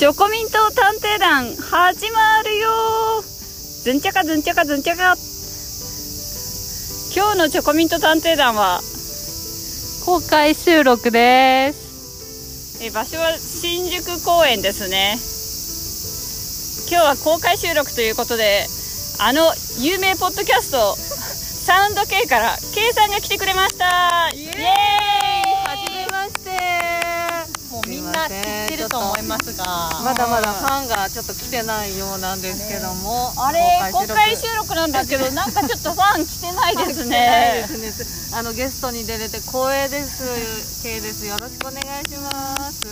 チョコミント探偵団始まるよ。ずんちゃかずんちゃかずんちゃか今日のチョコミント探偵団は公開収録です。え場所は新宿公園ですね。今日は公開収録ということであの有名ポッドキャストサウンド K から K さんが来てくれました。イエーイはじめましてもうみんな知すいませんってると思いますが。まだまだファンがちょっと来てないようなんですけども、あれ公開収録。なんですけどなんかちょっとファン来てないですね。ですねあのゲストに出れて光栄です。系です。よろしくお願いします。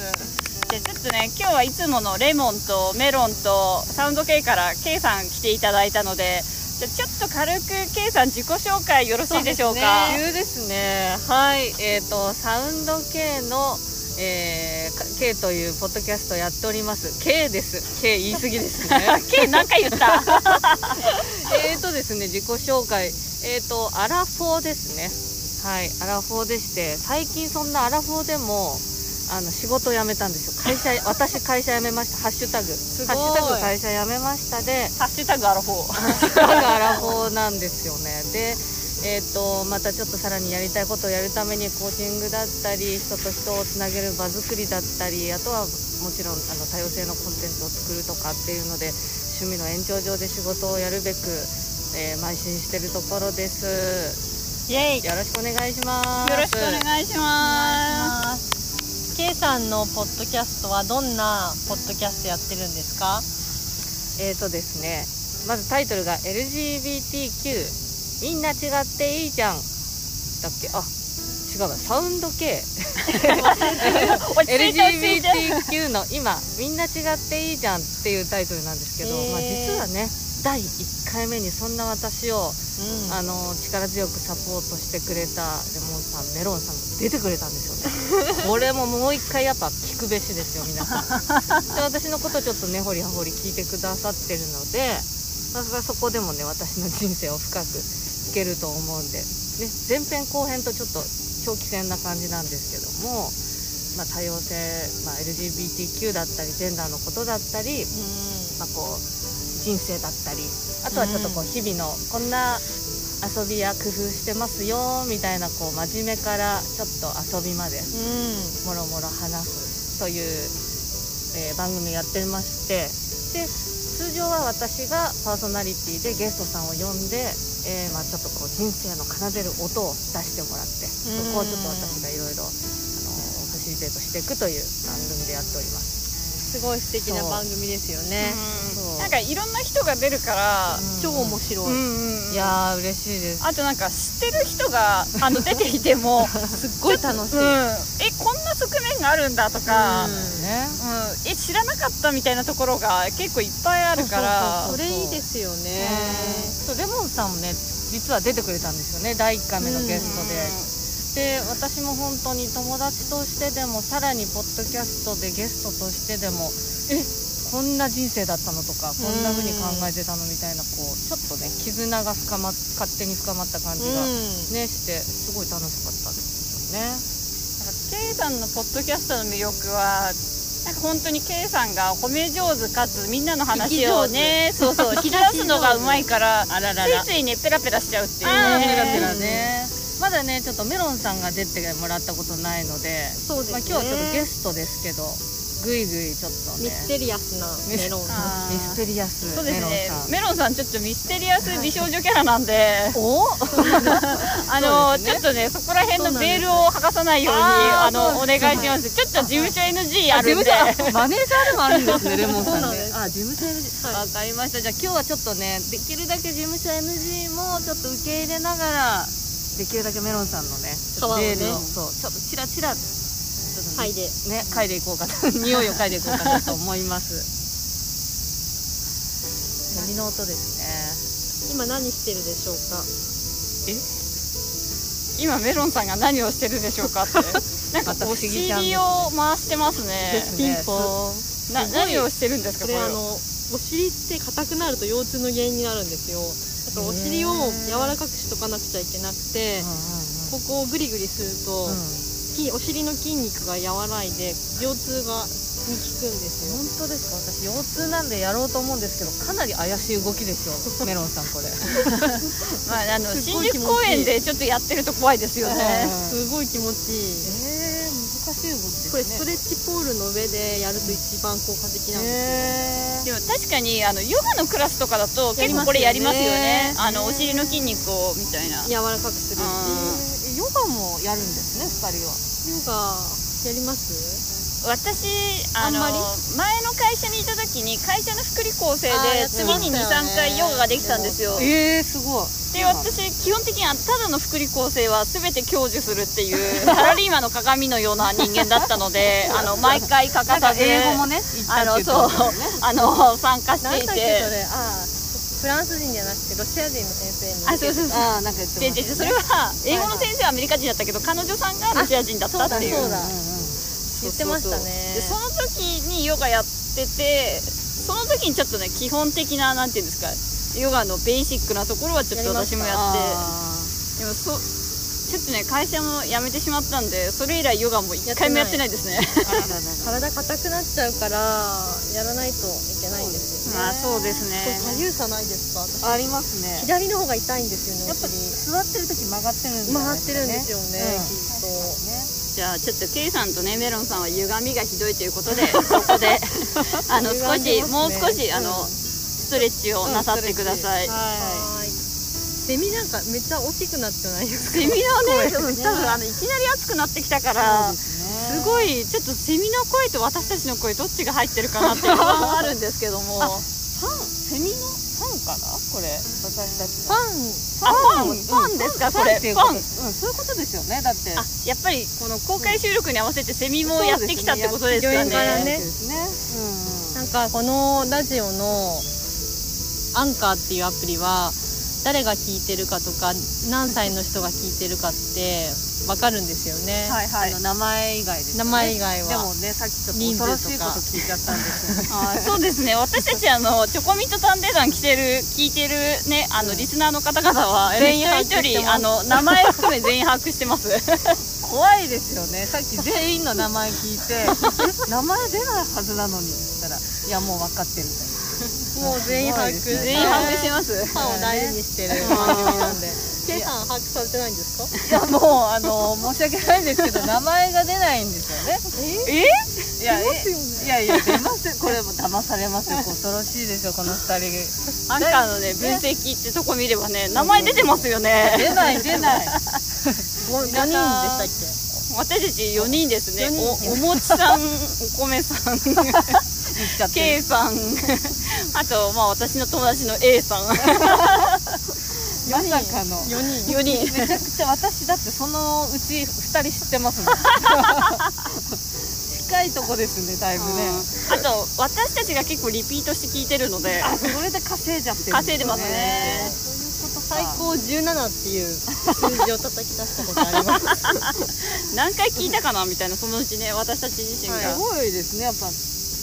じゃあちょっとね今日はいつものレモンとメロンとサウンド K から K さん来ていただいたのでじゃあちょっと軽く K さん自己紹介よろしいでしょうか？急ですね。はい。えっ、とサウンド K のえー、か K というポッドキャストやっております。K です。K 言い過ぎですね。K 何回言った。えーとですね自己紹介。えーとアラフォーですね。はいアラフォーでして最近そんなアラフォーでもあの仕事を辞めたんですよ。会社 私会社辞めました。ハッシュタグ。ハッシュタグ会社辞めましたで。ハッシュタグアラフォー。ハッシュタグアラフォーなんですよね。でえー、とまたちょっとさらにやりたいことをやるためにコーチングだったり人と人をつなげる場作りだったりあとはもちろんあの多様性のコンテンツを作るとかっていうので趣味の延長上で仕事をやるべく、えー邁進してるところです。イエイ。よろしくお願いします。よろしくお願いします。す K さんのポッドキャストはどんなポッドキャストやってるんですか？えーとですねまずタイトルが LGBTQ みんな違っていいじゃん。だっけ？あ違うわ。サウンド系。LGBTQ の今みんな違っていいじゃんっていうタイトルなんですけど、へー。まあ、実はね第1回目にそんな私を、うん。あの力強くサポートしてくれたレモンさんメロンさんが出てくれたんですよね。これももう一回やっぱ聞くべしですよ皆さん。で私のことちょっと根掘り葉掘り聞いてくださってるのでそこでもね私の人生を深く聞けると思うんで、ね、前編後編とちょっと長期戦な感じなんですけども、まあ、多様性、まあ、LGBTQ だったりジェンダーのことだったり、まあ、こう人生だったりあとはちょっとこう日々のこんな遊びや工夫してますよみたいなこう真面目からちょっと遊びまでうん。もろもろ話すという、えー番組やってましてで通常は私がパーソナリティでゲストさんを呼んで、えーまあ、ちょっとこう人生の奏でる音を出してもらってそこをちょっと私がいろいろあのファシリテートしていくという番組でやっております。すごい素敵な番組ですよね。なんかいろんな人が出るから超面白い、いやー嬉しいです。あとなんか知ってる人が あの出ていてもすっごい楽しい、うん、えこんな側面があるんだとか、ううん。ねえ知らなかったみたいなところが結構いっぱいあるから。それいいですよね。そうレモンさんもね実は出てくれたんですよね。第1回目のゲストで、で私も本当に友達としてでもさらにポッドキャストでゲストとしてでもえ？こんな人生だったのとかこんな風に考えてたのみたいなこうちょっとね絆が深ま勝手に深まった感じがうん。ねしてすごい楽しかったですよね。K さんのポッドキャストの魅力はなんか本当に K さんが褒め上手かつみんなの話をねそうそう 引き出すのがうまいからあららら。ついついねペラペラしちゃうっていうね。ペラペラねまだねちょっとメロンさんが出てもらったことないのでそうですね。まあ、今日はちょっとゲストですけどぐいぐいちょっとね。ミステリアスなメロン。あー。ミステリアスそうですね。メロンさん。メロンさんちょっとミステリアス美少女キャラなんで。お あの、ね。ちょっとねそこら辺のベールを剥がさないようにあのお願いします。ちょっと事務所 NG あるんで。あ事務所あマネージャーでもあるんですねレモンさんね。そうなんです。あ事務所 NG わ、かりました。じゃあ今日はちょっとねできるだけ事務所 NG もちょっと受け入れながらできるだけメロンさんのね皮をね。ベールをそうちょっとチラチラちょっとはいで。ね嗅いでいこうかと 匂いを嗅いでいこうかなと思います。セミの音ですね。今何してるでしょうか？今メロンさんが何をしてるでしょうかって。なんかお尻を回してますね。ピンポン。何をしてるんですかこれあのお尻って硬くなると腰痛の原因になるんですよだからお尻を柔らかくしとかなくちゃいけなくてここをグリグリするとうん。きお尻の筋肉が和らいで腰痛がに効くんですよ。本当ですか？私腰痛なんでやろうと思うんですけどかなり怪しい動きですよ。メロンさんこれ。まあ、あの新宿公園でちょっとやってると怖いですよね。すごい気持ちいい。えー、ですね。これストレッチポールの上でやると一番効果的なんですよ、えでも確かにあのヨガのクラスとかだと結構これやりますよね。あのお尻の筋肉をみたいな。柔らかくするっていう。ー、ヨガもやるんですね2人は。ヨガやります？私あのあんまり？前の会社にいた時に会社の福利厚生でやってま月にしたよね。23回ヨガができたんですよ。えー、すごいで私基本的にあただの福利厚生は全て享受するっていう サラリーマンの鏡のような人間だったのであの毎回欠かさず英語もねあのそうあの参加していて。フランス人じゃなくてロシア人の先生に。あそうそうそう。ああなんか言ってそれは英語の先生はアメリカ人だったけど彼女さんがロシア人だったっていう。そうだ。言ってましたね。でその時にヨガやっててその時にちょっとね基本的ななんていうんですかヨガのベーシックなところはちょっと私もやって。あでもそちょっとね会社も辞めてしまったんでそれ以来ヨガも一回もやってないですね。体硬くなっちゃうからやらないといけないんですよね。まあそうですね。左右差ないですか？私。ありますね。左の方が痛いんですよねやっぱ座ってる時曲がってるんじゃない曲がってるんですよね、うん。きっと。ねじゃあちょっと K さんとねメロンさんは歪みがひどいということでそこで あの少し、もう少しあの、ストレッチをなさってください、はい。セミなんかめっちゃ大きくなってないですか？セミのね多分あのいきなり暑くなってきたからね。すごいちょっとセミの声と私たちの声どっちが入ってるかなっていう不安は あるんですけども。あファンセミのファンかな？これ私たちファン。あファンファン。ですか？それ。ファンうんそういうことですよねだって。あやっぱりこの公開収録に合わせてセミもやってきたってことですかそうですね。ね。うん。なんかこのラジオのアンカーっていうアプリは誰が聞いてるかとか何歳の人が聞いてるかって分かるんですよね、はいはい。あの名前以外ですよね。名前以外は。でもねさっきちょっと恐ろしいこと聞いちゃったんですよね。あーそうですね。私たちあのチョコミント探偵団来てる聞いてるねあのリスナーの方々は 全員一人あの名前含め全員把握してます。怖いですよね。さっき全員の名前聞いてえ名前出ないはずなのにって言ったらいやもう分かってるもう全員把握。すごいですね全員把握してます。ファンを大事にしてる番組なんで K さん把握されてないんですか？いやもうあの申し訳ないんですけど名前が出ないんですよね。え？いやえ？いやいや出ますこれも騙されますよ。恐ろしいですよこの二人。アンカーのね分析ってとこ見ればね名前出てますよね。出ない出ない。5人でしたっけ？私たち4人ですね。おおもちさんお米さん言っちゃって。K さん。あとまあ私の友達の A さん。まさかの。4人。4人。めちゃくちゃ私だってそのうち2人知ってますもん。近いとこですねだいぶね。あと私たちが結構リピートして聞いてるので。あそれで稼いじゃってる稼いでますね。そういうことか。最高17っていう数字を叩き出したことあります。何回聞いたかなみたいなそのうちね私たち自身が、すごいですねやっぱ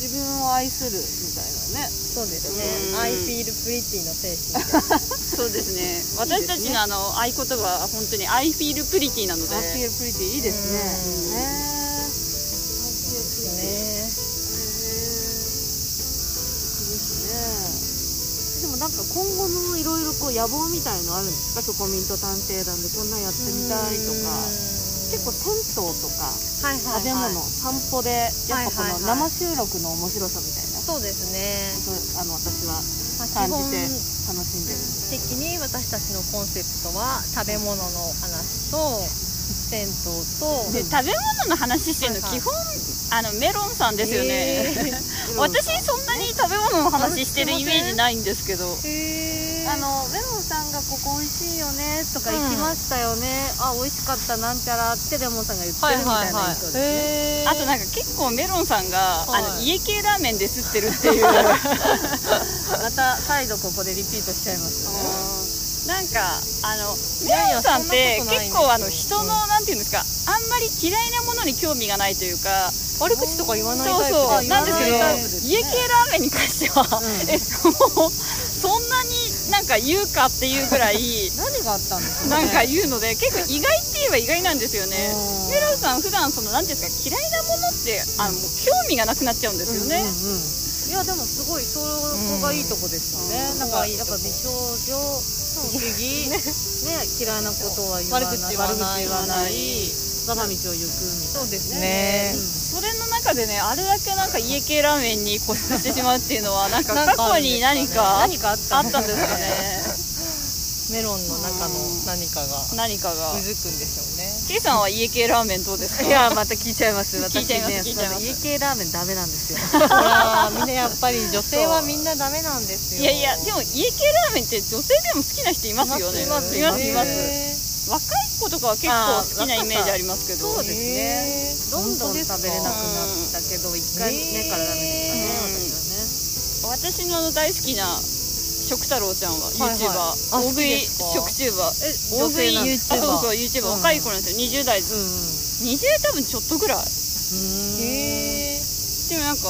自分を愛するみたいなね。そうですね。うん。I feel pretty の精神。で そうですね。私たちのあの合言葉は本当に I feel pretty なので。アピールプリティいいですね。うん。ね。ね。ですね。でもなんか今後のいろいろこう野望みたいのあるんですか？チョコミント探偵団でこんなんやってみたいとか結構銭湯とか食べ物、散歩でやっぱこの生収録の面白さみたいな。そうですね。あの私はまあ感じて楽しんでるんです的に私たちのコンセプトは食べ物の話と銭湯と。で食べ物の話してるの基本あのメロンさんですよね、へ私そんなに食べ物の話してるイメージないんですけど。ー。あのメロンさんがここ美味しいよねとか行きましたよね、あ美味しかったなんちゃらってレモンさんが言ってるみたいな印象ですね、へー。あとなんか結構メロンさんが、あのはい家系ラーメンですってるっていう。また再度ここでリピートしちゃいますよね。なんかあのメロンさんって結構あの人のなんていうんですかあんまり嫌いなものに興味がないというか悪口とか言わないそうタイプそう言わなんですけど家系ラーメンに関しては、うん。えもうそんなになんか言うかっていうぐらい 何があったんですか？ねなんか言うので結構意外って言えば意外なんですよね。うん。メロンさん普段そのなんていうんですか嫌いなものってあの興味がなくなっちゃうんですよね、いやでもすごいそこがいいとこですよね、うん。なんかやっぱ美少女不思議ね嫌いなことは言わない悪口言わない。悪口言わない。我が道を行くみたいなそうですねそれの中でねあれだけなんか家系ラーメンに固執してしまうっていうのは なんか過去に何か 何かあったあったんですかね。メロンの中の何かが何かが。うずくんでしょうね。K さんは家系ラーメンどうですか？いやまた聞いちゃいます。私聞いちゃいますね聞いちゃいます。家系ラーメンダメなんですよ。みんなやっぱり女性はみんなダメなんですよ。いやいやでも家系ラーメンって女性でも好きな人いますよね。いますいますいます。へ若い子とかは結構好きなイメージありますけど。そうですね。どんどん食べれなくなったけど一回目からダメでしたねうん私はね。私の大好きな食太郎ちゃんは YouTuber、あ大食い食チューバーえ大食い女性なんですか？あそうそう YouTuber、うん。若い子なんですよ。20代うんうん。20多分ちょっとぐらい。へでもなんか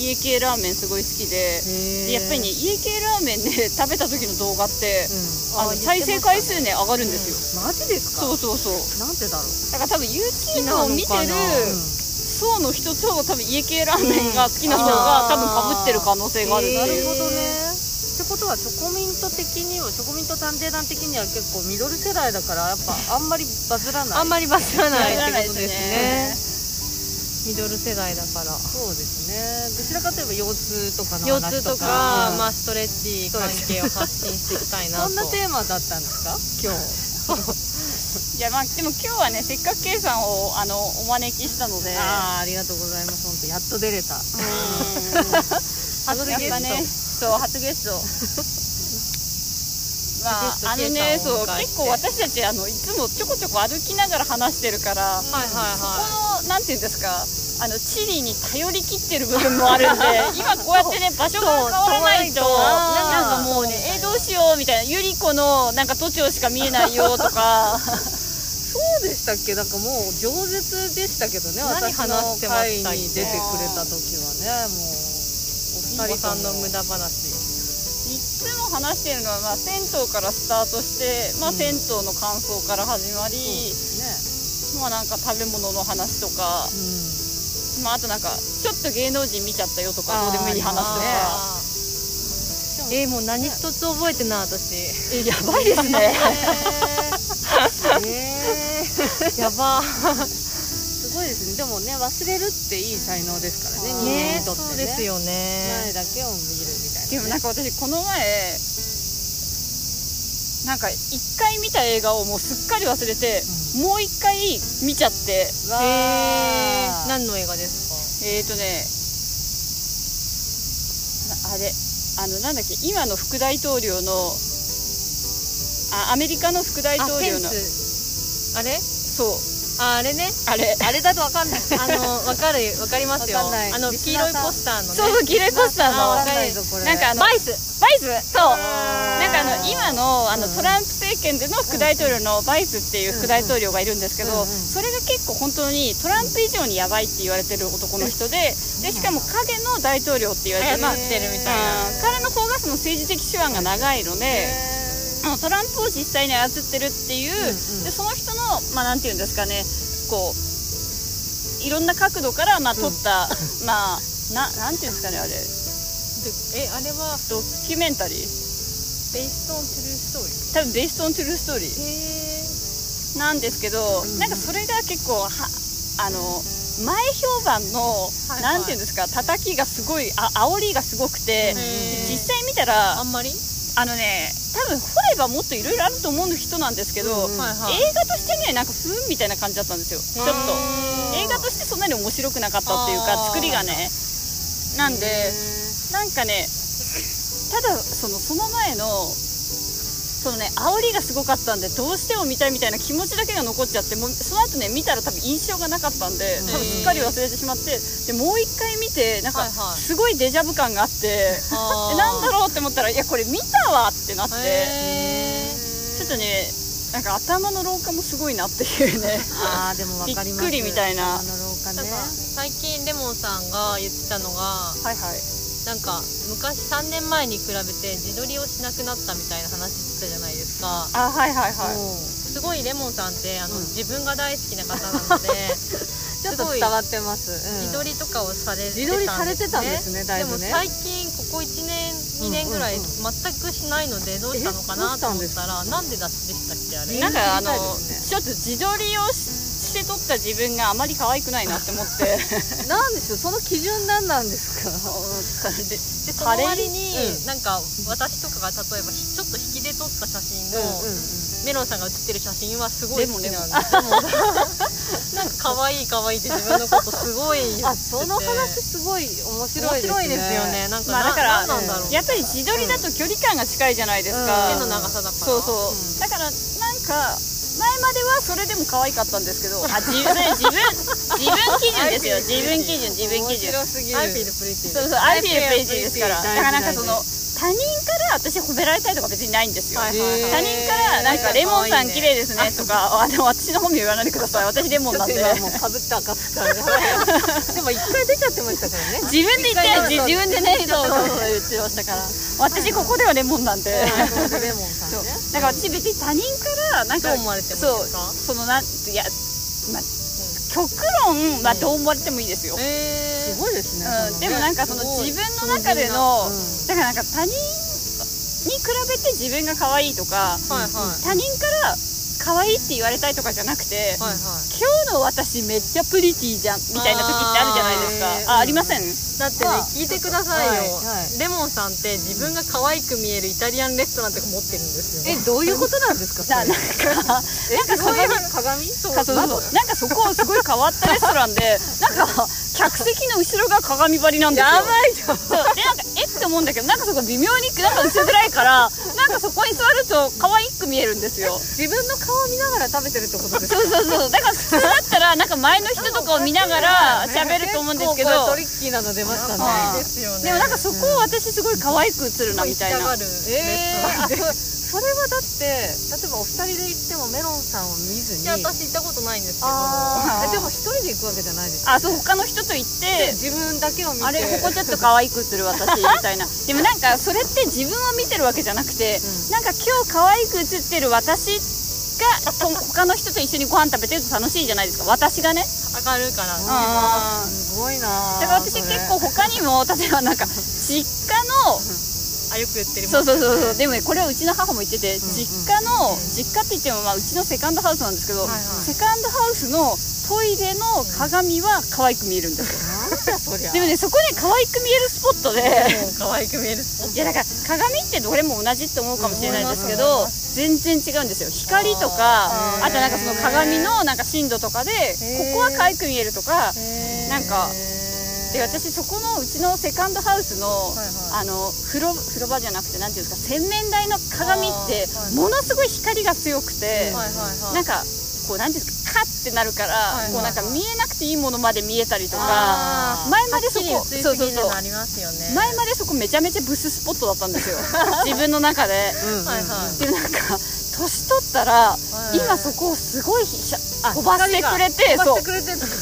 家系ラーメンすごい好きででやっぱりね家系ラーメンで食べた時の動画って、あの再生回数ね上がるんですよ、マジですか？そうそうそう。なんでだろう？だから多分 YouTube を見てる層の人と多分家系ラーメンが好きな人が多分かぶってる可能性があるってう、るほどね。ってことはチョコミント的にはチョコミント探偵団的には結構ミドル世代だからやっぱあんまりバズらない。あんまりバズらないバズらないってことですねミドル世代だから。そうですね。どちらかといえば腰痛とかの腰話とか痛とか、うんまあ、ストレッチ関係を発信していきたいなと。そんなテーマだったんですか？今日。いやまあでも今日はねせっかく K さんをあのお招きしたので。ああありがとうございます。本当やっと出れた。うん。初ゲスト。ねそう初ゲスト。まああのねそう結構私たちあのいつもちょこちょこ歩きながら話してるから、はいはいこはのなんていうんですか？あの地理に頼り切ってる部分もあるんで 今こうやってね場所が変わらないとなんかもうねえどうしようみたいなゆり子のなんか都庁しか見えないよとか。そうでしたっけ？なんかもう饒舌でしたけどね何私の会に出てくれた時はねもうおい二人さんの無駄話。いつも話してるのは、まあ、銭湯からスタートして、まあ、うん。銭湯の感想から始まり、ねまあなんか食べ物の話とか、うん。まあ、あとなんかちょっと芸能人見ちゃったよとかどうでもいい話とか。えー、もう何一つ覚えてない私。えやばいですね。えー。やば。すごいですね。でもね忘れるっていい才能ですからね人間ねにとってね。そうですよ前ねだけを見るみたいな、ね、でもなんか私この前なんか一回見た映画をもうすっかり忘れて、もう一回見ちゃって。わー。へー。何の映画ですえーとねなあれあのなんだっけ今の副大統領のあアメリカの副大統領の。ス。あれ？そうああれね。あれ。あれだとわかんない。あのわかるわかりますよ。あの黄色いポスターのね。そうそう黄色いポスターの。ないぞこれ。なんかあのバイス。バイス？そう。なんかあの今のあのうんトランプ政権での副大統領のバイスっていう副大統領がいるんですけど、それが結構本当にトランプ以上にやばいって言われてる男の人ででしかも影の大統領って言われて操ってるみたいな。うん。彼の方がその政治的手腕が長いので、へあのトランプを実際に操ってるっていう、うんうん。でその人のまあなんていうんですかねこういろんな角度からまあ撮った、まあななんていうんですかねあれ。えあれはドキュメンタリー。ベイストントゥルーストーリー多分ベーストントゥルー。ストーリーへなんですけど、うんなんかそれが結構はあの前評判の、はいなんていうんですか叩きがすごいあ煽りがすごくて、実際見たあらんまり？あのね多分掘ればもっといろいろあると思う人なんですけど、うんうん。はいはい。映画としてねなんかふーんみたいな感じだったんですよ。ちょっと。映画としてそんなに面白くなかったっていうか作りがね。なんでなんかねただそのその前のそのね煽りがすごかったんでどうしても見たいみたいな気持ちだけが残っちゃってもうその後ね見たら多分印象がなかったんで多分すっかり忘れてしまってでもう一回見てなんかすごいデジャブ感があって あー。でなんだろうって思ったらいやこれ見たわってなってへちょっとねなんか頭の老化もすごいなっていうね。あーでもわかります。びっくりみたいな。ね。最近レモンさんが言ってたのがはいはいなんか昔3年前に比べて自撮りをしなくなったみたいな話してたじゃないですか。あはいはいはい。すごいレモンさんってあの、うん。自分が大好きな方なので ちょっと伝わってます、うん。自撮りとかをされてたんです、ね、自撮りされてたんですねね。でも最近ここ1年2年ぐらい全くしないのでどうしたのかなと思ったらなんでだでしたっけあれ。なんかあのちょっと自撮りをしして撮った自分があまり可愛くないなって思って。なんでしょうその基準何なんですか？ででその割に、うん。なんか私とかが例えばひちょっと引きで撮った写真の、レモンさんが写ってる写真はすごい好きなんですでも なんか可愛い可愛いって自分のことすごいあその話すごい面白いですね。面白いですよね。なんか、まあだからななんだろうやっぱり自撮りだと距離感が近いじゃないですうん。か、手の長さだから。そうそう、うん。だからなんか前まではそれでも可愛かったんですけど。あ自分自分自分基準ですよ。自分基準自分基準。面白すぎる。 I Feel Pretty。そうそう I Feel Pretty ですから。だからなんかその大他人から私褒められたいとか別にないんですよ、はいはいはい。他人からなんか「レモンさん綺麗ですね」とかあでも私の本名言わないでください。私レモンなんで。もうかぶった赤すからねで。も一回出ちゃってましたからね。自分で言って自自分でねそうそうそう。言ってましたから。私ここではレモンなんで。レモンさんねだから私別に他人からなんかどう思われてもいいですか？そうそのなんいや、まあ、極論、まあ、どう思われてもいいですよ、えすごいですねうん、でもなんかその自分の中での、うん。だからなんか他人に比べて自分が可愛いとかー、はいはい。他人から可愛いって言われたいとかじゃなくて、はいはい。今日の私めっちゃプリティじゃんみたいな時ってあるじゃないですか。あありません？だってね、まあ聞いてくださいよ、はいはい。レモンさんって自分が可愛く見えるイタリアンレストランとか持ってるんですよ。えどういうことなんですかそれ？ななんかえなんかそういう鏡鏡？そうかそうそうなんかそこすごい変わったレストランでなんか客席の後ろが鏡張りなんですよ。やばいじゃんそうでなんかえ？って思うんだけどなんかそこ微妙になんか薄暗いからなんかそこに座ると可愛く見えるんですよ。自分の顔を見ながら食べてるってことですか？そうそうそう。だから普通だったらなんか前の人とかを見ながら 喋ると思うんですけど。結構これトリッキーなの出ましたねですよね。でもなんかそこを私すごい可愛く映るなみたいな。そそれはだって例えばお二人で行ってもメロンさんを見ずに。いや私行ったことないんですけど。でも一人で行くわけじゃないですあそう他の人と行って自分だけを見て。あれここちょっと可愛く映る私みたいな。でもなんかそれって自分を見てるわけじゃなくて、うん。なんか今日可愛く映ってる私がと他の人と一緒にご飯食べてると楽しいじゃないですか。私がね。上がるからすごいなだから私結構他にも 例えばなんか実家のあよく言ってるそうそうそうそう。でもねこれはうちの母も言ってて、ん実家の実家って言ってもまあうちのセカンドハウスなんですけど、はいはい。セカンドハウスのトイレの鏡は可愛く見えるんです。よでもねそこね可愛く見えるスポットで。可愛く見えるスポッいやだから鏡ってどれも同じって思うかもしれないですけど、全然違うんですよ。光とかあとなんかその鏡のなんか深度とかでここは可愛く見えるとかなんかで私そこのうちのセカンドハウスの,、はいあの風呂風呂場じゃなくてなんていうんですか洗面台の鏡ってものすごい光が強くて、はいはいはい。なんかこうなんていうんですかカッてなるから、こうなんか見えなくていいものまで見えたりとか前までそこはっきり映りすぎるのありますよね。前までそこめちゃめちゃブススポットだったんですよ 自分の中で。うん。はいはい。でもなんか年取ったら、い今そこをすごい飛ばしてくれて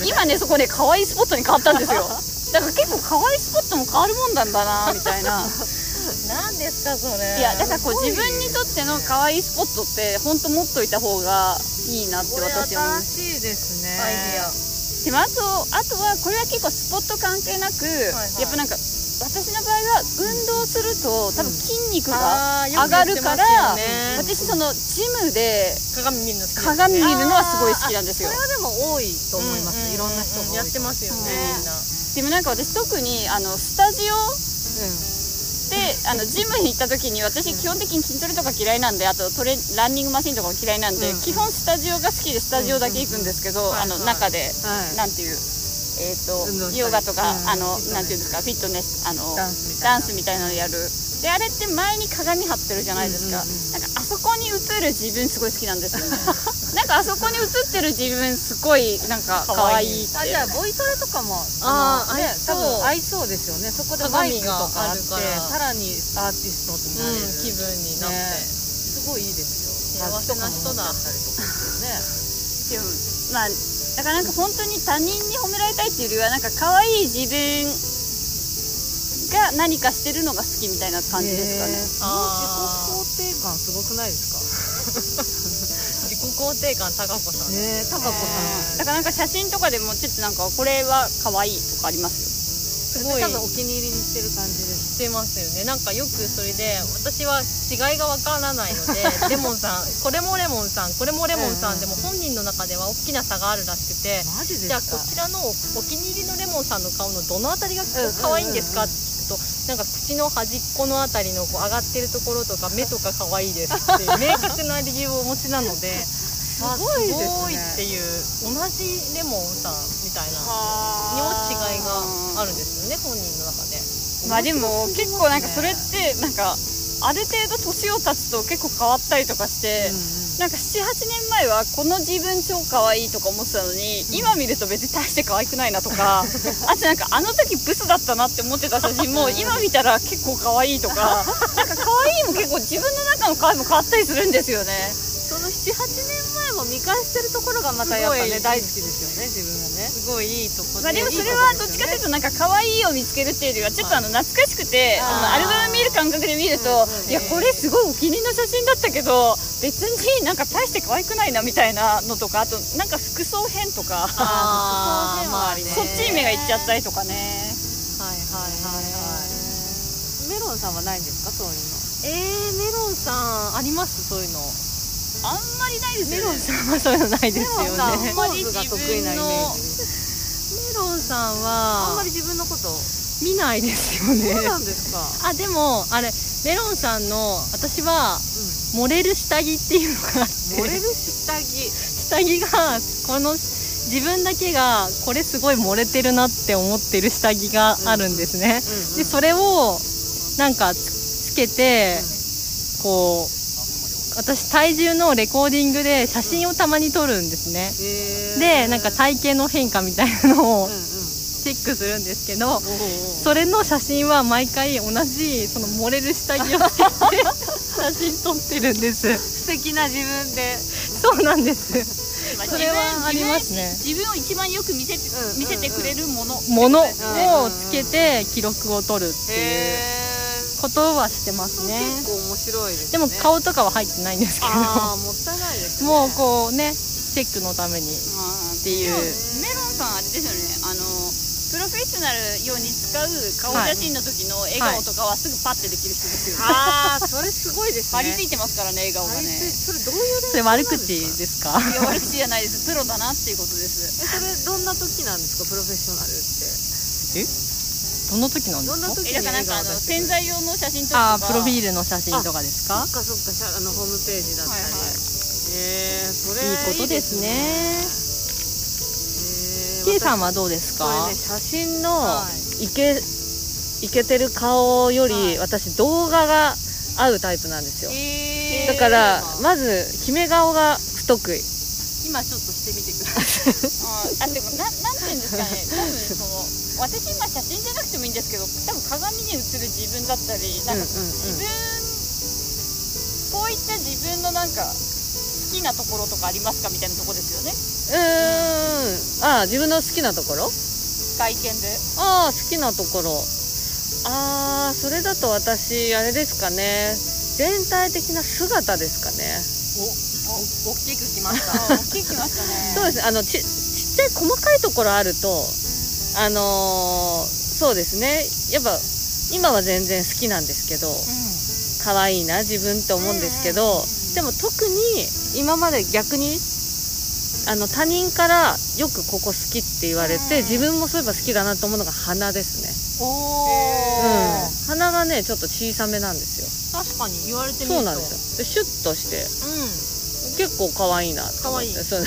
今ねそこね可愛いスポットに変わったんですよ。だから結構可愛いスポットも変わるもんなんだなみたいな 何ですかそれ。いやだからこう自分にとっての可愛いスポットって本当持っといた方がいいなって私は思う新しいですね。アイディア。でもあとあとはこれは結構スポット関係なく、はいやっぱなんか私の場合は運動すると多分筋肉が上がるから、言ってますよね。私そのジムで鏡見るの好きね。鏡見るのはすごい好きなんですよ。それはでも多いと思います、うん。いろんな人が多いやってますよねねみんな。でもなんか私特にあのスタジオであのジムに行った時に私基本的に筋トレとか嫌いなんであとトレランニングマシンとかも嫌いなんで、うん。基本スタジオが好きでスタジオだけ行くんですけど、あの中で、はい。なんていうえー、と運動したり。ヨガとか、うんあのなんていうんですかフィットネスあのダンスみたいな。ダンスみたいなのやる。であれって前に鏡張ってるじゃないですか、うんうんうんなんかあそこに映る自分すごい好きなんですよ。ね なんかあそこに映ってる自分すごいなんか可愛いって。あじゃあボイトレとかもあーのね多分合いそうですよね。そこでマイクとかあってさらにアーティストになれる、うん気分になって、ねすごいいいですよ。幸せな人だ。ったりとかね。でもまあだからなんか本当に他人に褒められたいっていうよりはなんか可愛い自分が何かしてるのが好きみたいな感じですかね、へー。自己肯定感すごくないですか？肯定感高子さん。ねえ高子さん。だからなんか写真とかでもちょっとなんかこれは可愛いとかありますよすごい。多分お気に入りにしてる感じです。してますよね。なんかよくそれで私は違いがわからないので レモンさん。これもレモンさん。これもレモンさん。でも本人の中では大きな差があるらしくて。マジですか？じゃあこちらのお気に入りのレモンさんの顔のどのあたりが可愛いんですか？って聞くとなんか口の端っこのあたりのこう上がってるところとか目とか可愛いですっていう 明確な理由をお持ちなので。すごいですね。すごいっていう同じレモンさんみたいなにも違いがあるんですよね本人の中で。まあでも結構なんかそれってなんかある程度年を経つと結構変わったりとかして、なんか78年前はこの自分超可愛いとか思ってたのに今見ると別に大して可愛くないなとか あとなんかあの時ブスだったなって思ってた写真も今見たら結構可愛いとかなんか可愛いも結構自分の中の可愛いも変わったりするんですよね。その78年見返してるところがまたやっぱね大好きですよね自分がね。すごいいいとこまあ、でもそれはどっちかというとなんか可愛いを見つけるっていうよりはちょっとあの懐かしくてあのアルバム見る感覚で見るといやこれすごいお気に入りの写真だったけど別になんか大して可愛くないなみたいなのとかあとなんか服装変とか。あーまあね。そっちに目がいっちゃったりとかね。はいはいはいはい。メロンさんはないんですか？そういうの。えー、メロンさんあります？そういうのあんまりないですよね。メロンさんはそういうのないですよね。メロンさんメポーズが得意なイメロンさんあんはまり自分のこと。見ないですよそうねなんですか。あでもあれメロンさんの私は漏れる下着っていうのがあって。漏れる下着。下着がこの自分だけがこれすごい漏れてるなって思ってる下着があるんですね、うんうんでそれをなんかつつけてこう私体重のレコーディングで写真をたまに撮るんですね。でなんか体型の変化みたいなのをチェックするんですけどそれの写真は毎回同じその漏れる下着をつけて 写真撮ってるんです。素敵な自分で。そうなんです。まあそれはありますね。自分を一番よく見せ見せてくれるもの。ものをつけて記録を取るっていうことはしてますね。結構面白いですね。でも顔とかは入ってないんですけああもったいないですどね。もうこうねチェックのために。っていう。メロンさんあれですよね。あのプロフェッショナル用に使う顔写真の時の笑顔とかはすぐパッてできる人ですよ。ね、ああそれすごいですね。張り付いてますからね笑顔がね。それどういうそれ悪口ですか？いや悪口じゃないです。プロだなっていうことです。えそれどんな時なんですか？プロフェッショナルってどの時なんですか？どんな時にえだからなんかあの潜在用の写真とか。ああプロフィールの写真とかですか？そっかそっかあのホームページだったり、はいはい。えー、それいいことですね。えー K さんはどうですこれかね写真のはい。いけ、い、けてる顔より、はい。私動画が合うタイプなんですよ、えだからまず決め顔が不得意。今ちょっとしてみてください。ああでもななんていうんですかね。多分その私今写真じゃなくてもいいんですけど多分鏡に映る自分だったりなんか自分、こういった自分のなんか好きなところとかありますかみたいなところですよね。うーん。ああ自分の好きなところ？外見で。ああ好きなところ。ああそれだと私あれですかね。全体的な姿ですかね。お大きくきましあ 大きいきましたね。そうですね。あのちちっちゃい細かいところあるとあのーそうですね。やっぱ今は全然好きなんですけど可愛いな自分って思うんですけど、でも特に今まで逆にあの他人からよくここ好きって言われて、自分もそういえば好きだなと思うのが鼻ですね。おうん。お、鼻がねちょっと小さめなんですよ。確かに言われてみると。そうなんですよ。でシュッとしてうん。結構可愛いなと思って。可愛い。そう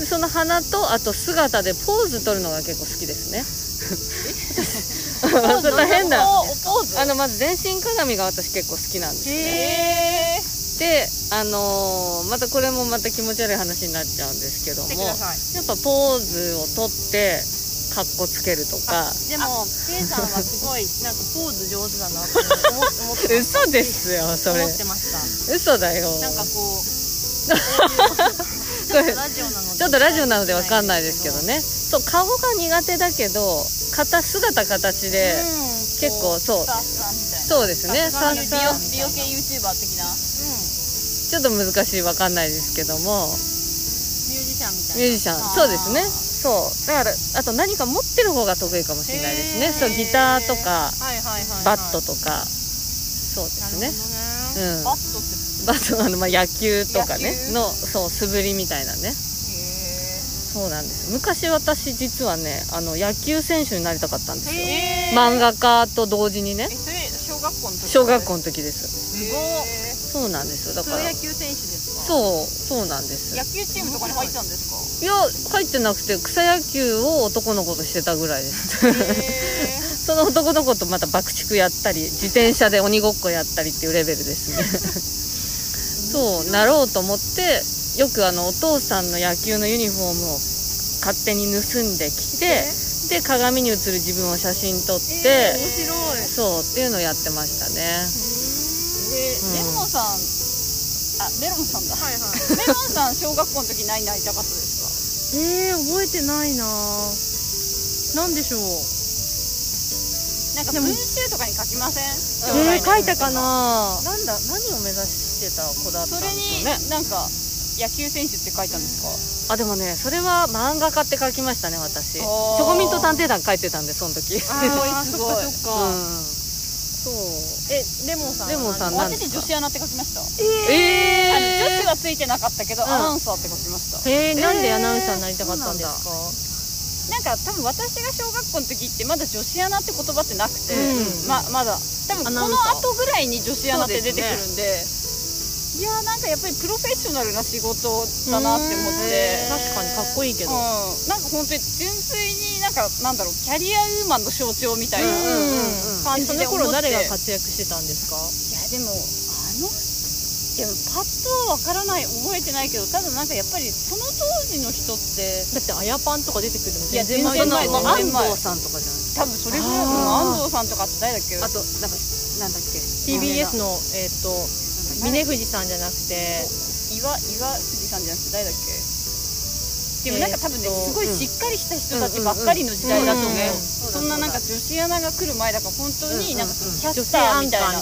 でその鼻とあと姿でポーズ取るのが結構好きですね。それ大変だ。あのまず全身鏡が私結構好きなんですね。であのーまたこれもまた気持ち悪い話になっちゃうんですけどもやっぱポーズを取ってかっこつけるとか。でも K さんはすごいなんかポーズ上手だなって思って思ってました。嘘ですよそれ。思ってました。嘘だよ。なんかこう ちょっとラジオなのでわかんないですけどね。そう顔が苦手だけど型姿形で結構そうそうですね。さっ美さ容美容系 YouTuber 的な？ちょっと難しいわかんないですけども。ミュージシャンみたミュージシャン。そうですね。そう。だからあと何か持ってる方が得意かもしれないですね。そうギターとかバットとか。そうですね。ね。うん。バットってバットあの、まあ、野球とかねのそう素振りみたいなね。そうなんです。昔私実はねあの野球選手になりたかったんですよ。漫画家と同時にね。小学校の時？小学校の時です。すごいそうなんですよ。だから野球選手ですか？そうそうなんです。野球チームとかに入ってたんですか？いや入ってなくて草野球を男の子としてたぐらいです。へ その男の子とまた爆竹やったり自転車で鬼ごっこやったりっていうレベルですねそうなろうと思ってよくあのお父さんの野球のユニフォームを勝手に盗んできてで鏡に映る自分を写真撮って、面白い。そうっていうのをやってましたね。でうん。レモンさんあメロンさんだはいはい。メロンさん小学校の時何になりたかったですえー、覚えてないな。なんでしょう。かなんか文集とかに書きません？えー、書いたかな。なんだ何を目指してた子だったんそれにでしょうねなんか野球選手って書いたんですか？あでもねそれは漫画家って書きましたね私。チョコミント探偵団書いてたんでその時。あーすごいそっかそっか、うんそう。えレモンさんはレモンさんなんです私か女子アナって書きました、えあの女子はついてなかったけど、んアナウンサーって書きました。えー、なんでアナウンサーになりたかったんですか、なんか多分私が小学校の時ってまだ女子アナって言葉ってなくて、うん。ままだ。多分この後ぐらいに女子アナって出てくるんでいやーなんかやっぱりプロフェッショナルな仕事だなって思って。確かにかっこいいけど、うん、なんか本当に純粋になんかなんだろうキャリアウーマンの象徴みたいな感じそで思って。の頃誰が活躍してたんですか？いやでもあのでもパッとはわからない覚えてないけどただなんかやっぱりその当時の人ってだってあやパンとか出てくるのいや全然前全然前だ安全然前藤さんとかじゃない？多分それぐらいあー。うん安藤さんとかって誰だっけ？あとなんかなんだっけ？TBS のえっ、と峰藤さんじゃなくて。岩岩藤さんじゃなくて誰だっけ？でもなんか多分ねすごいしっかりした人たちばっかりの時代だと思う、そんななんか女子アナが来る前だから本当になんかそのキャ女スターみたいな。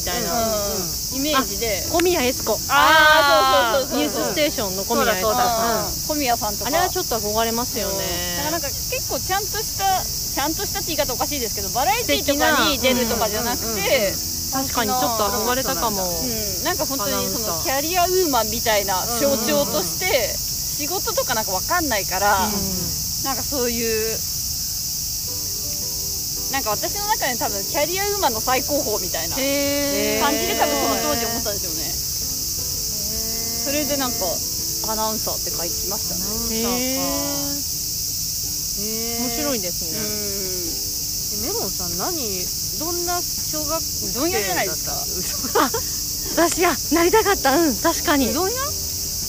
イメージで。小宮悦子。あーそうそうそうそうニュースステーションの小宮悦子小宮さんとか。あれはちょっと憧れますよね。だからなんか結構ちゃんとしたちゃんとしたって言い方おかしいですけどバラエティとかに出るとかじゃなくて、確かにちょっと憧れたかも、うん、なんか本当にそのキャリアウーマンみたいな象徴として仕事とかなんかわかんないから、なんかそういうなんか私の中で多分キャリアウーマンの最高峰みたいな感じで多分その当時思ったんですよね。それでなんかアナウンサーって書きましたね。面白いいですね、うメロンさん何どんな小学生うどん屋じゃないですか？か私がなりたかった。うん確かに。うどん屋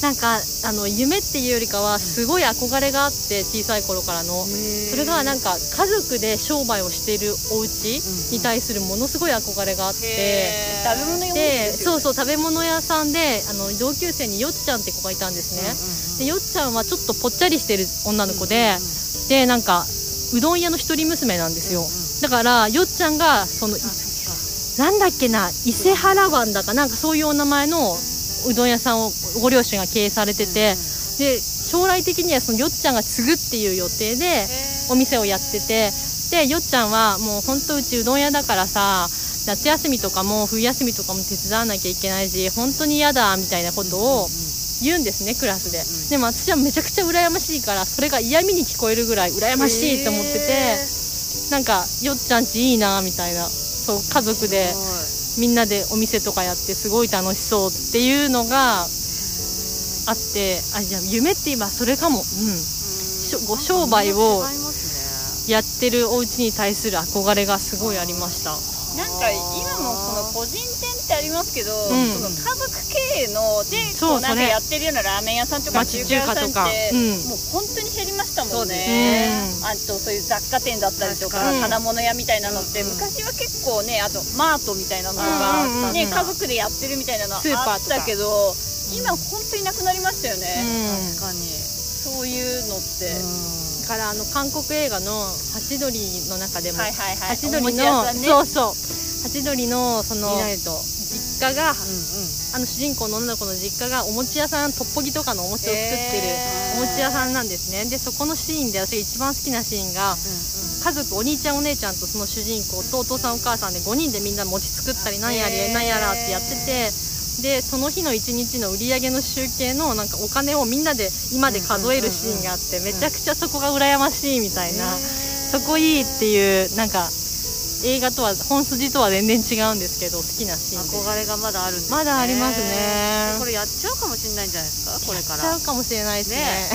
なんかあの夢っていうよりかはすごい憧れがあって小さい頃からの。それがなんか家族で商売をしているお家に対するものすごい憧れがあって。食べ物屋でそううそう食べ物屋さんであの同級生によっちゃんって子がいたんですね、でよっちゃんはちょっとぽっちゃりしてる女の子で、でなんかうどん屋の一人娘なんですよ、だからよっちゃんがそのなんだっけな伊勢原湾だかなんかそういうお名前のうどん屋さんをご両親が経営されてて、で将来的にはそのよっちゃんが継ぐっていう予定でお店をやっててでよっちゃんはもう本当うちうどん屋だからさ夏休みとかも冬休みとかも手伝わなきゃいけないし本当に嫌だみたいなことを言うんですねクラスで、でも私はめちゃくちゃ羨ましいからそれが嫌味に聞こえるぐらい羨ましいと思っててなんかよっちゃんちいいなみたいな。そう家族でみんなでお店とかやってすごい楽しそうっていうのがあってあじゃあ夢って今それかも。うん。ご商売をやってるお家に対する憧れがすごいありましたなんか今もこの個人店ってありますけど、ん。その家族経営のでこうなんかやってるようなラーメン屋さんとか町中華屋さんってうん。もう本当に減りましたもんね。あとそういう雑貨店だったりとか金物屋みたいなのって、うん。昔は結構ねあとマートみたいなのとか、うんうんうんね、家族でやってるみたいなのあったけど今本当になくなりましたようね、ん。確かに。そういうのって、からあの韓国映画の「ハチドリ」の中でも、はいはいはい。ハチドリの、ね。そうそう。ハチドリのその実家が、うんうんあの主人公の女の子の実家がお餅屋さんトッポギとかのお餅を作ってるお餅屋さんなんですね。でそこのシーンで私が一番好きなシーンが家族お兄ちゃんお姉ちゃんとその主人公とお父さんお母さんで5人でみんな餅作ったりなんやりなんやらってやっててでその日の1日の売り上げの集計のなんかお金をみんなで今で数えるシーンがあってめちゃくちゃそこが羨ましいみたいなそこいいっていうなんか映画とは本筋とは全然違うんですけど好きなシーン憧れがまだあるんですね。まだありますね。これやっちゃうかもしれないんじゃないですか？これから。やっちゃうかもしれないですね。ね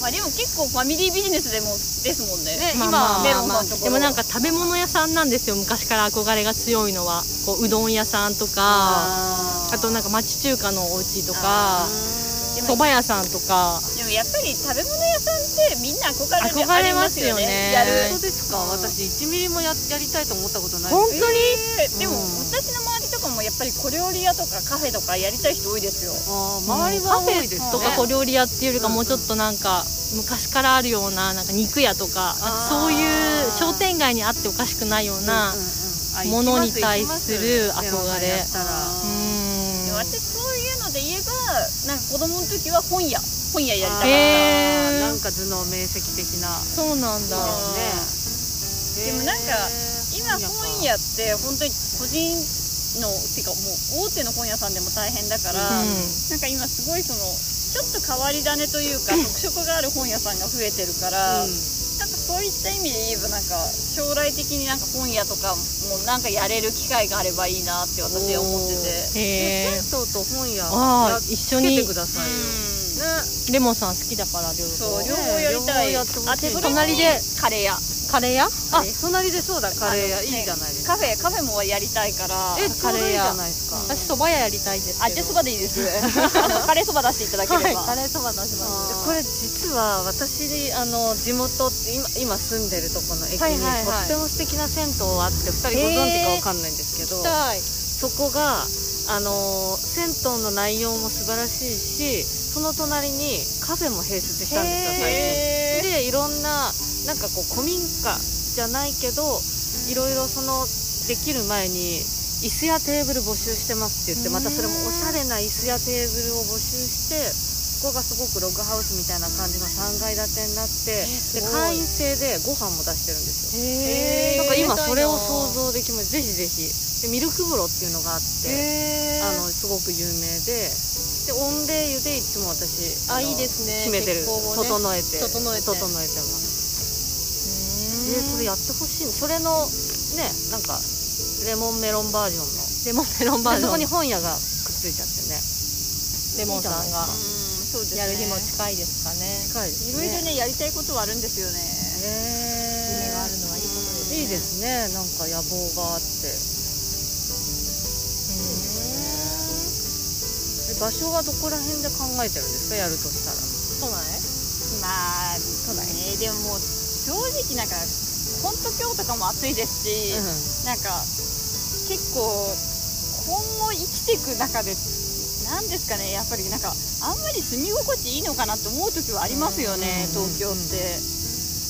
まあでも結構ファミリービジネスでもですもんね。ねまあ今まあメロンさんのとでもなんか食べ物屋さんなんですよ。昔から憧れが強いのは。こううどん屋さんとか。ああとなんか町中華のお家とか蕎麦屋さんとか。でもやっぱり食べ物屋さんってみんな憧れる憧れますよね。やる本当ですか？私1ミリもややりたいと思ったことない。本当に？えーでもうん。私のもやっぱり小料理屋とかカフェとかやりたい人多いですよ。周りは多いですね。とか小料理屋っていうよりかもうちょっとなんか昔からあるようななんか肉屋とかそういう商店街にあっておかしくないようなものに対すす。る憧れ。私そういうので言えばなんか子供の時は本屋。本屋やりたかった、へー。なんか頭脳明晰的な。そうなんだ。でもなんか今本屋って本当に個人のてかもう大手の本屋さんでも大変だから、うん。なんか今すごいそのちょっと変わり種というか特色がある本屋さんが増えてるから、うん。なんかそういった意味で言えばなんか将来的になんか本屋とかもなんかやれる機会があればいいなって私は思ってて。銭湯と本屋あ一緒につけてくださいよ、うんねレモンさん好きだから両方。そう両方やりたい、両方やってほしい。あでそれ隣でカレー屋。カレー屋？あ隣でそうだカレー屋。いいじゃないですか。カフェカフェもやりたいから。えカレー屋。ないですか。私蕎麦屋やりたいですあじゃあそばでいいです。カレーそば出していただければ、はい。カレーそば出します。これ実は私あの地元今今住んでるとこの駅に、はいはいはい。とっても素敵な銭湯あって2人ご存知かわかんないんですけど、たい。そこがあの銭湯の内容も素晴らしいしその隣にカフェも併設したんですよ最へ近でいろんななんかこう古民家じゃないけどいろいろそのできる前に椅子やテーブル募集してますって言ってまたそれもおしゃれな椅子やテーブルを募集してここがすごくログハウスみたいな感じの3階建てになってで会員制でご飯も出してるんですよ。へなんか今それを想像できます。ぜひぜひ。でミルク風呂っていうのがあってへあのすごく有名でで温冷湯でいつも私あのいいですね。締めてる、ね。整えて。整えて。整えてます。でそれやってほしいの。それのねなんかレモンメロンバージョンの。レモンメロンバージョン。でそこに本屋がくっついちゃってね。レモンさんが。うんそうですね。やる日も近いですかね。近いですいろいろねやりたいことはあるんですよね。ね夢があるのはいいことですね。いいですね。なんか野望があって場所はどこら辺で考えてるんですか？やるとしたら。都内？まあそうだねでももう正直なんか本当今日とかも暑いですし、なんか結構今後生きていく中でなんですかねやっぱりなんかあんまり住み心地いいのかなって思う時はありますよね、うん。東京って、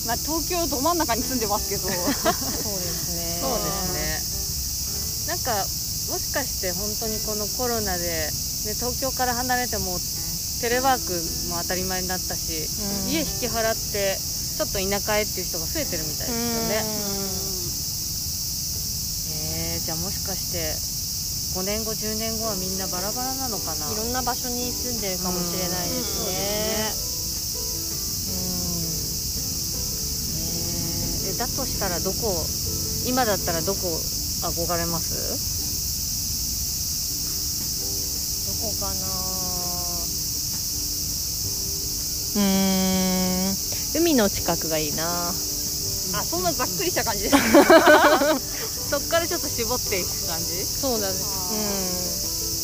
まあ東京ど真ん中に住んでますけど。そうですね。そうですね。なんかもしかして本当にこのコロナで、ね、東京から離れてもテレワークも当たり前になったし、うん。家引き払ってちょっと田舎へっていう人が増えてるみたいですよね、えーじゃあもしかして5年後10年後はみんなバラバラなのかな？いろんな場所に住んでるかもしれないですね。だとしたらどこ今だったらどこ憧れますどこかなうーん海の近くがいいな。あそんなざっくりした感じです。そっからちょっと絞っていく感じ？そうだね。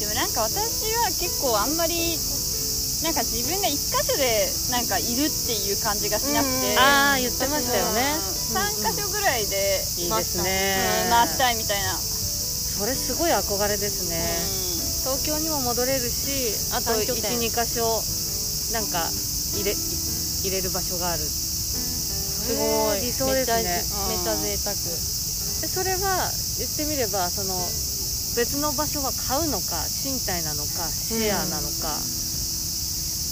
でもなんか私は結構あんまりなんか自分が一箇所でなんかいるっていう感じがしなくて、うんああ言ってましたよね。3箇所ぐらいで、いいですね。うん回したいみたいな、それすごい憧れですね。東京にも戻れるしあと三拠点12箇所なんか入れ入れる場所がある。すごい、えー理想ですね。めっちゃ贅沢。でそれは言ってみればその別の場所は買うのか賃貸なのかシェアなのか、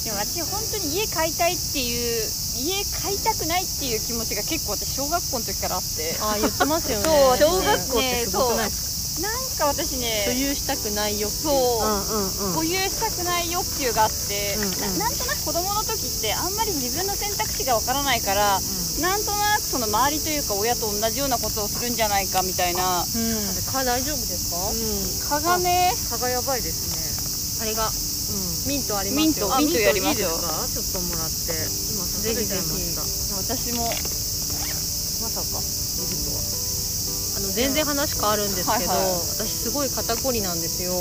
でも私本当に家買いたいっていう家買いたくないっていう気持ちが結構私小学校の時からあって。ああ言ってますよね。小学校ってすごくないですなんか私ね所有したくない欲求そう、か、う。んうんうん。保有したくない欲求があって、うんうん。ななんとなく子供の時ってあんまり自分の選択肢がわからないから、なんとなくその周りというか親と同じようなことをするんじゃないかみたいな。うん。か大丈夫ですか、うん。蚊がね蚊がやばいですあれがねうん。ミントありますよ。ミント。あミントやりますよ。いいですかちょっともらって。今刺されちゃいました。私も。まさか全然話変わるんですけど、はいはい。私すごい肩こりなんですよ。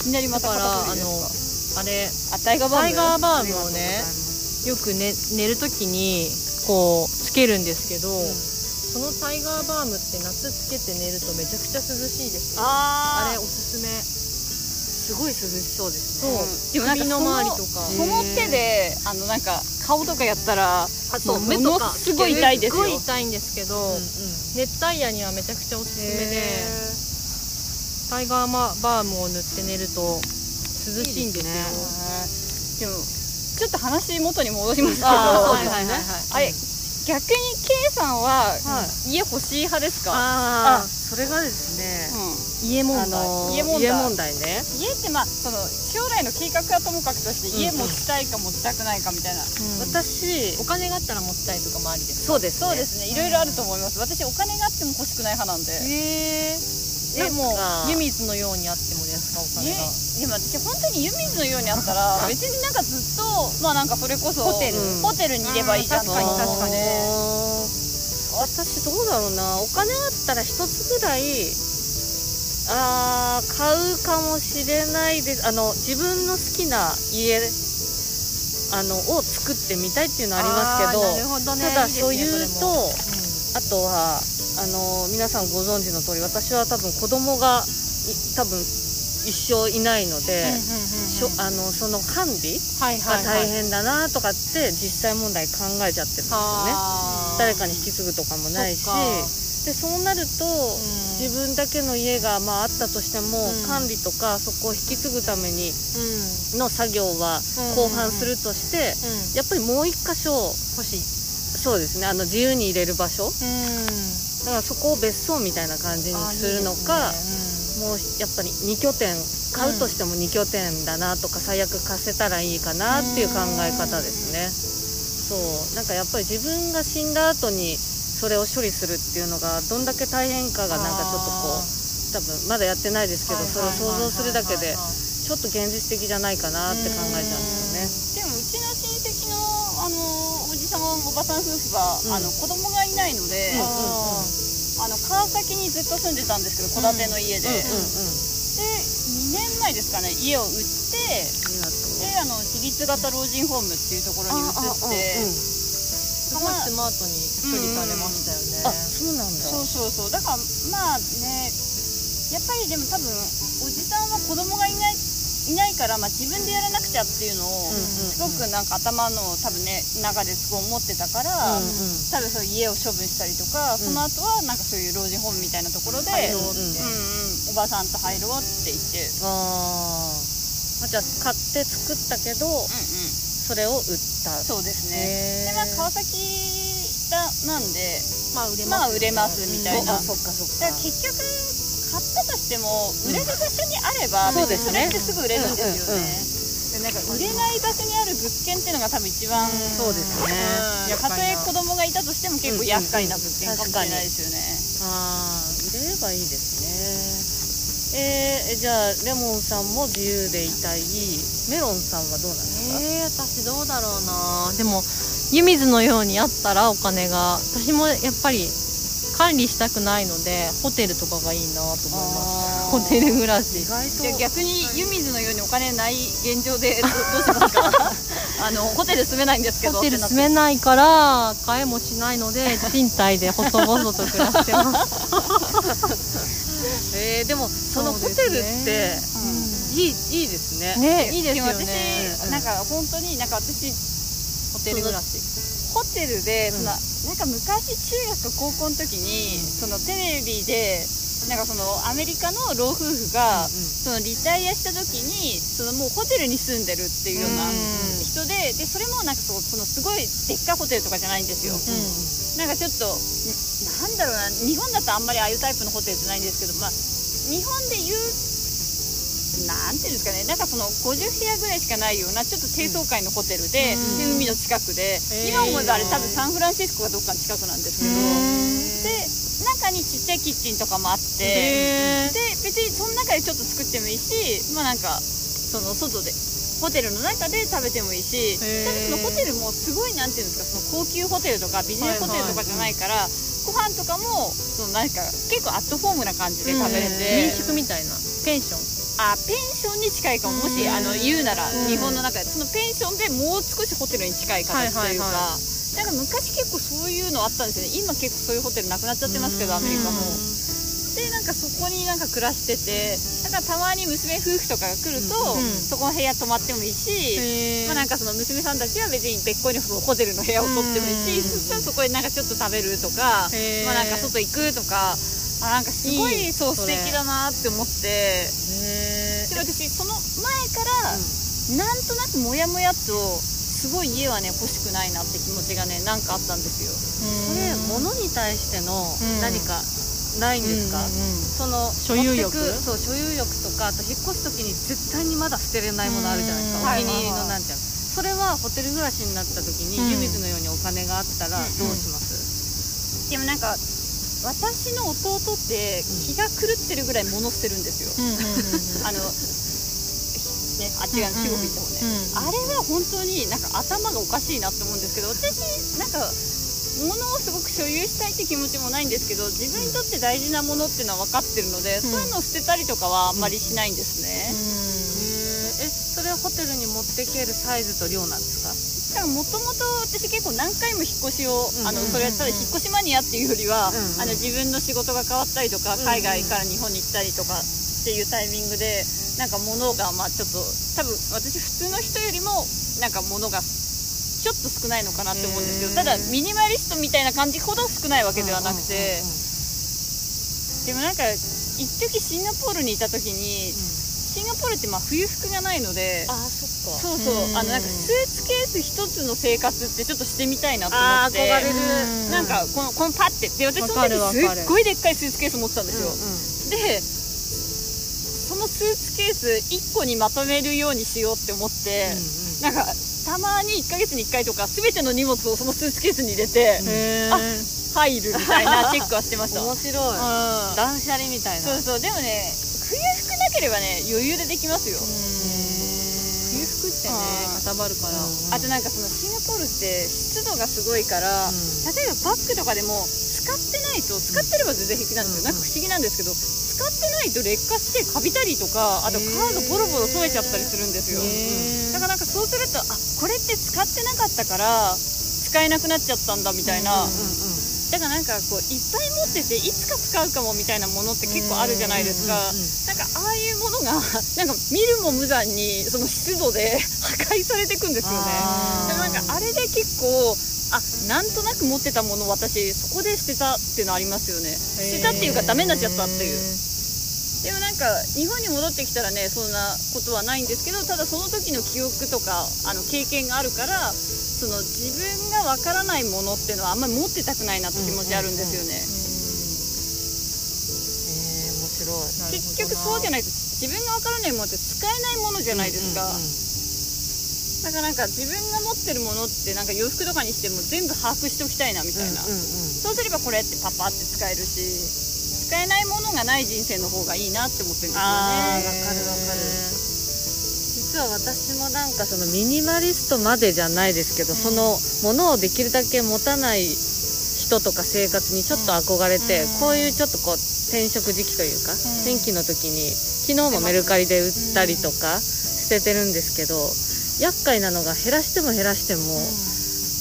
いきなりまただから肩こりですか？あれあタイガーバームをねよく、ね、寝る時にこうつけるんですけど、ん。そのタイガーバームって夏つけて寝るとめちゃくちゃ涼しいですよ。あれおすすめすごい涼しそうですそう、ねうんでもなんか首の周りとかその手であのなんか顔とかやったらあそうもう目とか。すごい痛いですよ。すごい痛いんですけど、うんうん。熱帯夜にはめちゃくちゃおすすめでへタイガーマバームを塗って寝ると涼しいんですよ。いいでもちょっと話元に戻しますけど。あいはいはい。はいあれ逆に K さんはは家欲しい派ですか、ああそれがですねうん家問題、家問題。家問題ね。家ってまあその将来の計画はともかくとして家持ちたいか持ちたくないかみたいな、うん私お金があったら持ちたいとかもありですそうですね。そうですね。いろいろあると思います。私お金があっても欲しくない派なんで。へえでも湯水のようにあってもですかお金ねが、でも私本当に湯水のようにあったら 別になんかずっとまあなんかそれこそホテル。ホテルにいればいいじゃん確かに確かに私どうだろうな。お金あったら一つぐらいあー買うかもしれないです。あの自分の好きな家あのを作ってみたいっていうのはありますけどね。ただ所有それとも。あとはあの皆さんご存知の通り私は多分子供がい多分一生いないので、あのその管理はいが大変だなとかって実際問題考えちゃってるんですよね。誰かに引き継ぐとかもないしでそうなると、自分だけの家がまああったとしても、うん。管理とかそこを引き継ぐためにうん。の作業はうん。後半するとして、うん。やっぱりもう一箇所欲しい。そうですねあの自由に入れる場所。うん。だからそこを別荘みたいな感じにするのかもうやっぱり2拠点買うとしても2拠点だなとか最悪貸せたらいいかなっていう考え方ですね。そう。なんかやっぱり自分が死んだ後にそれを処理するっていうのがどんだけ大変かがなんかちょっとこう多分まだやってないですけどそれを想像するだけでちょっと現実的じゃないかなって考えちゃうんですでもうちの親戚のあのおじさんおばさん夫婦は、うん。あの子供がいないので、うんうんあの川崎にずっと住んでたんですけど戸建ての家で、よね。うんうんうん。で2年前ですかね家を売って。であの自立型老人ホームっていうところに移ってすごいスマートに処理されましたよね、あ、そうなんだ。そうそうそう。だからまあねやっぱりでも多分おじさんは子供がいないいないから、まあ、自分でやらなくちゃっていうのをうんうんうん。すごくなんか頭の多分ね中ですごい思ってたから、うんうん。多分そう家を処分したりとか、その後はなんかそういう老人ホームみたいなところで、うんうんうんうん、おばさんと入ろうって言って、あー。まあじゃあ買って作ったけどうんうん、それを売った。そうですね。でまあ川崎だなんでまあ売れます、まあ売れますみたいな。あそっかそっか。結局買ったとしても売れる場所にあれば、そうですね。別にそれってすぐ売れるんですよね、でなんか売れない場所にある物件っていうのが多分一番、そうですね。うん。たとえ子供がいたとしても結構厄介な物件かもしれないですよね、ああ売れればいいですねえー、じゃあレモンさんも自由でいたい。メロンさんはどうなんですか、えー、私どうだろうな。でも湯水のようにあったらお金が。私もやっぱり管理したくないのでホテルとかがいいなと思います。ホテル暮らし。逆に湯水のようにお金ない現状でど どうしますか？あのホテル住めないんですけど。ホテル住めないから買えもしないので賃貸で細々と暮らしてます えー、でもそのホテルっていい,、いいですね。ねいいですよね。うん。なんか本当になんか私ホテル暮らし。ホテルで、うん。そのなんか昔中学高校の時に、そのテレビでなんかそのアメリカの老夫婦が、うんそのリタイアした時にそのもうホテルに住んでるっていうようなうん。人ででそれもなんかそのすごいでっかいホテルとかじゃないんですよ、なんかちょっとんなんだろうな日本だとあんまりああいうタイプのホテルじゃないんですけどまあ日本で言うなんていうんですかねなんかその50部屋ぐらいしかないようなちょっと低層階のホテルで,、うん。で海の近くで、へー。今思えばあれ多分サンフランシスコかどっかの近くなんですけど、で中にちっちゃいキッチンとかもあって、で別にその中でちょっと作ってもいいしまあなんかその外でホテルの中で食べてもいいしただそのホテルもすごいなんていうんですかその高級ホテルとかビジネスホテルとかじゃないから、ご飯とかもそのなんか結構アットホームな感じで食べれて、民宿みたいな。ペンション。あペンションに近いかももしうんあの言うならうん日本の中で。そのペンションでもう少しホテルに近い形というか、なんか昔結構そういうのあったんですよね。今結構そういうホテルなくなっちゃってますけどアメリカもでなんかそこになんか暮らしててだからたまに娘夫婦とかが来ると、うんそこの部屋泊まってもいいし、まあ、なんかその娘さんたちは別に別個にそのホテルの部屋を取ってもいいし、うんそしたらそこでなんかちょっと食べるとか、まあ、なんか外行くとかあなんかすごいそう素敵だなって思って。へで私その前から、なんとなくモヤモヤとすごい家はね欲しくないなって気持ちがねなんかあったんですよ。それ物に対してのん。何かないんですか、その所有欲？そう所有欲とかあと引っ越す時に絶対にまだ捨てれないものあるじゃないですうんかお気に入りのなんちゃうそれはホテル暮らしになった時にうん。湯水のようにお金があったらどうします、でもなんか私の弟って気が狂ってるぐらい物捨てるんですよ、あのねあっち側の中国行った方ね、あれは本当になんか頭がおかしいなって思うんですけど私なんか物をすごく所有したいって気持ちもないんですけど自分にとって大事なものっていうのは分かってるので、そういうのを捨てたりとかはあんまりしないんですね、へーえそれはホテルに持ってけるサイズと量なんですだからもともと私結構何回も引っ越しを、うんあのそれはただ引っ越しマニアっていうよりは、うん。あの自分の仕事が変わったりとか、海外から日本に行ったりとかっていうタイミングでなんか物がまあちょっと多分私普通の人よりもなんか物がちょっと少ないのかなって思うんですよへーただミニマリストみたいな感じほど少ないわけではなくて、でもなんか一時シンガポールにいた時に、シンガポールってまあ冬服がないのであそっか。そうそう、うん。あのなんかスーツケース一つの生活ってちょっとしてみたいなと思って。憧れる。うんなんかこのこのパッて。で私その時すっごいでっかいスーツケース持ってたんですよ、でそのスーツケース1個にまとめるようにしようって思って、なんかたまに1ヶ月に1回とか全ての荷物をそのスーツケースに入れて、へあ入るみたいなチェックはしてました。面白い。うん。断捨離みたいな。そうそう。でもね冬服なければね余裕でできますよ、冬服ってねうんかさばるから。あとなんかそのシンガポールって湿度がすごいから、うん。例えばバッグとかでも使ってないと使ってれば全然平気なんですよ、なんか不思議なんですけど使ってないと劣化してカビたりとかあとカー。ドボロボロ取れちゃったりするんですよ。だからなんかそうするとあこれって使ってなかったから使えなくなっちゃったんだみたいな、だからなんかこういっぱい持ってていつか使うかもみたいなものって結構あるじゃないですか、なんかああいうものが なんか見るも無残にその湿度で破壊されていくんですよね。だからなんかあれで結構あなんとなく持ってたものを私そこで捨てたっていうのありますよね。捨てたっていうかダメになっちゃったっていうでもなんか日本に戻ってきたらねそんなことはないんですけどただその時の記憶とかあの経験があるからその自分がわからないものっていうのはあんまり持ってたくないなって気持ちあるんですよね、えー、面白い。結局そうじゃないと自分がわからないものって使えないものじゃないですか、だからなんか自分が持ってるものってなんか洋服とかにしても全部把握しておきたいなみたいな、そうすればこれってパパって使えるし使えないものがない人生の方がいいなって思ってるんですよね。わかるわかる。実は私もなんかそのミニマリストまでじゃないですけど、そのものをできるだけ持たない人とか生活にちょっと憧れて、こういうちょっとこう転職時期というか、天気の時に昨日もメルカリで売ったりとか捨ててるんですけど厄介なのが減らしても減らしても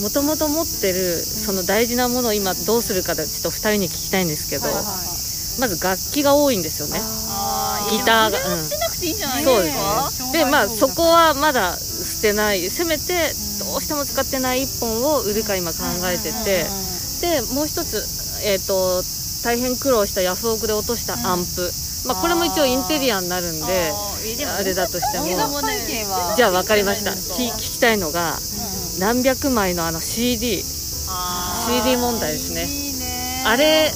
もともと持ってるその大事なものを今どうするかでちょっと2人に聞きたいんですけど、はいはいまず楽器が多いんですよね。あギターがでもそれは捨てなくていいんじゃないそうでですすか、ね。でまあそこはまだ捨てない。せめてどうしても使ってない1本を売るか今考えてて、でもう一つ、えー、と大変苦労したヤフオクで落としたアンプ、まあ、これも一応インテリアになるんであれだとしても。じゃあ分かりました。き聞きたいのが何百枚のあの CD CD 問題ですね。あれ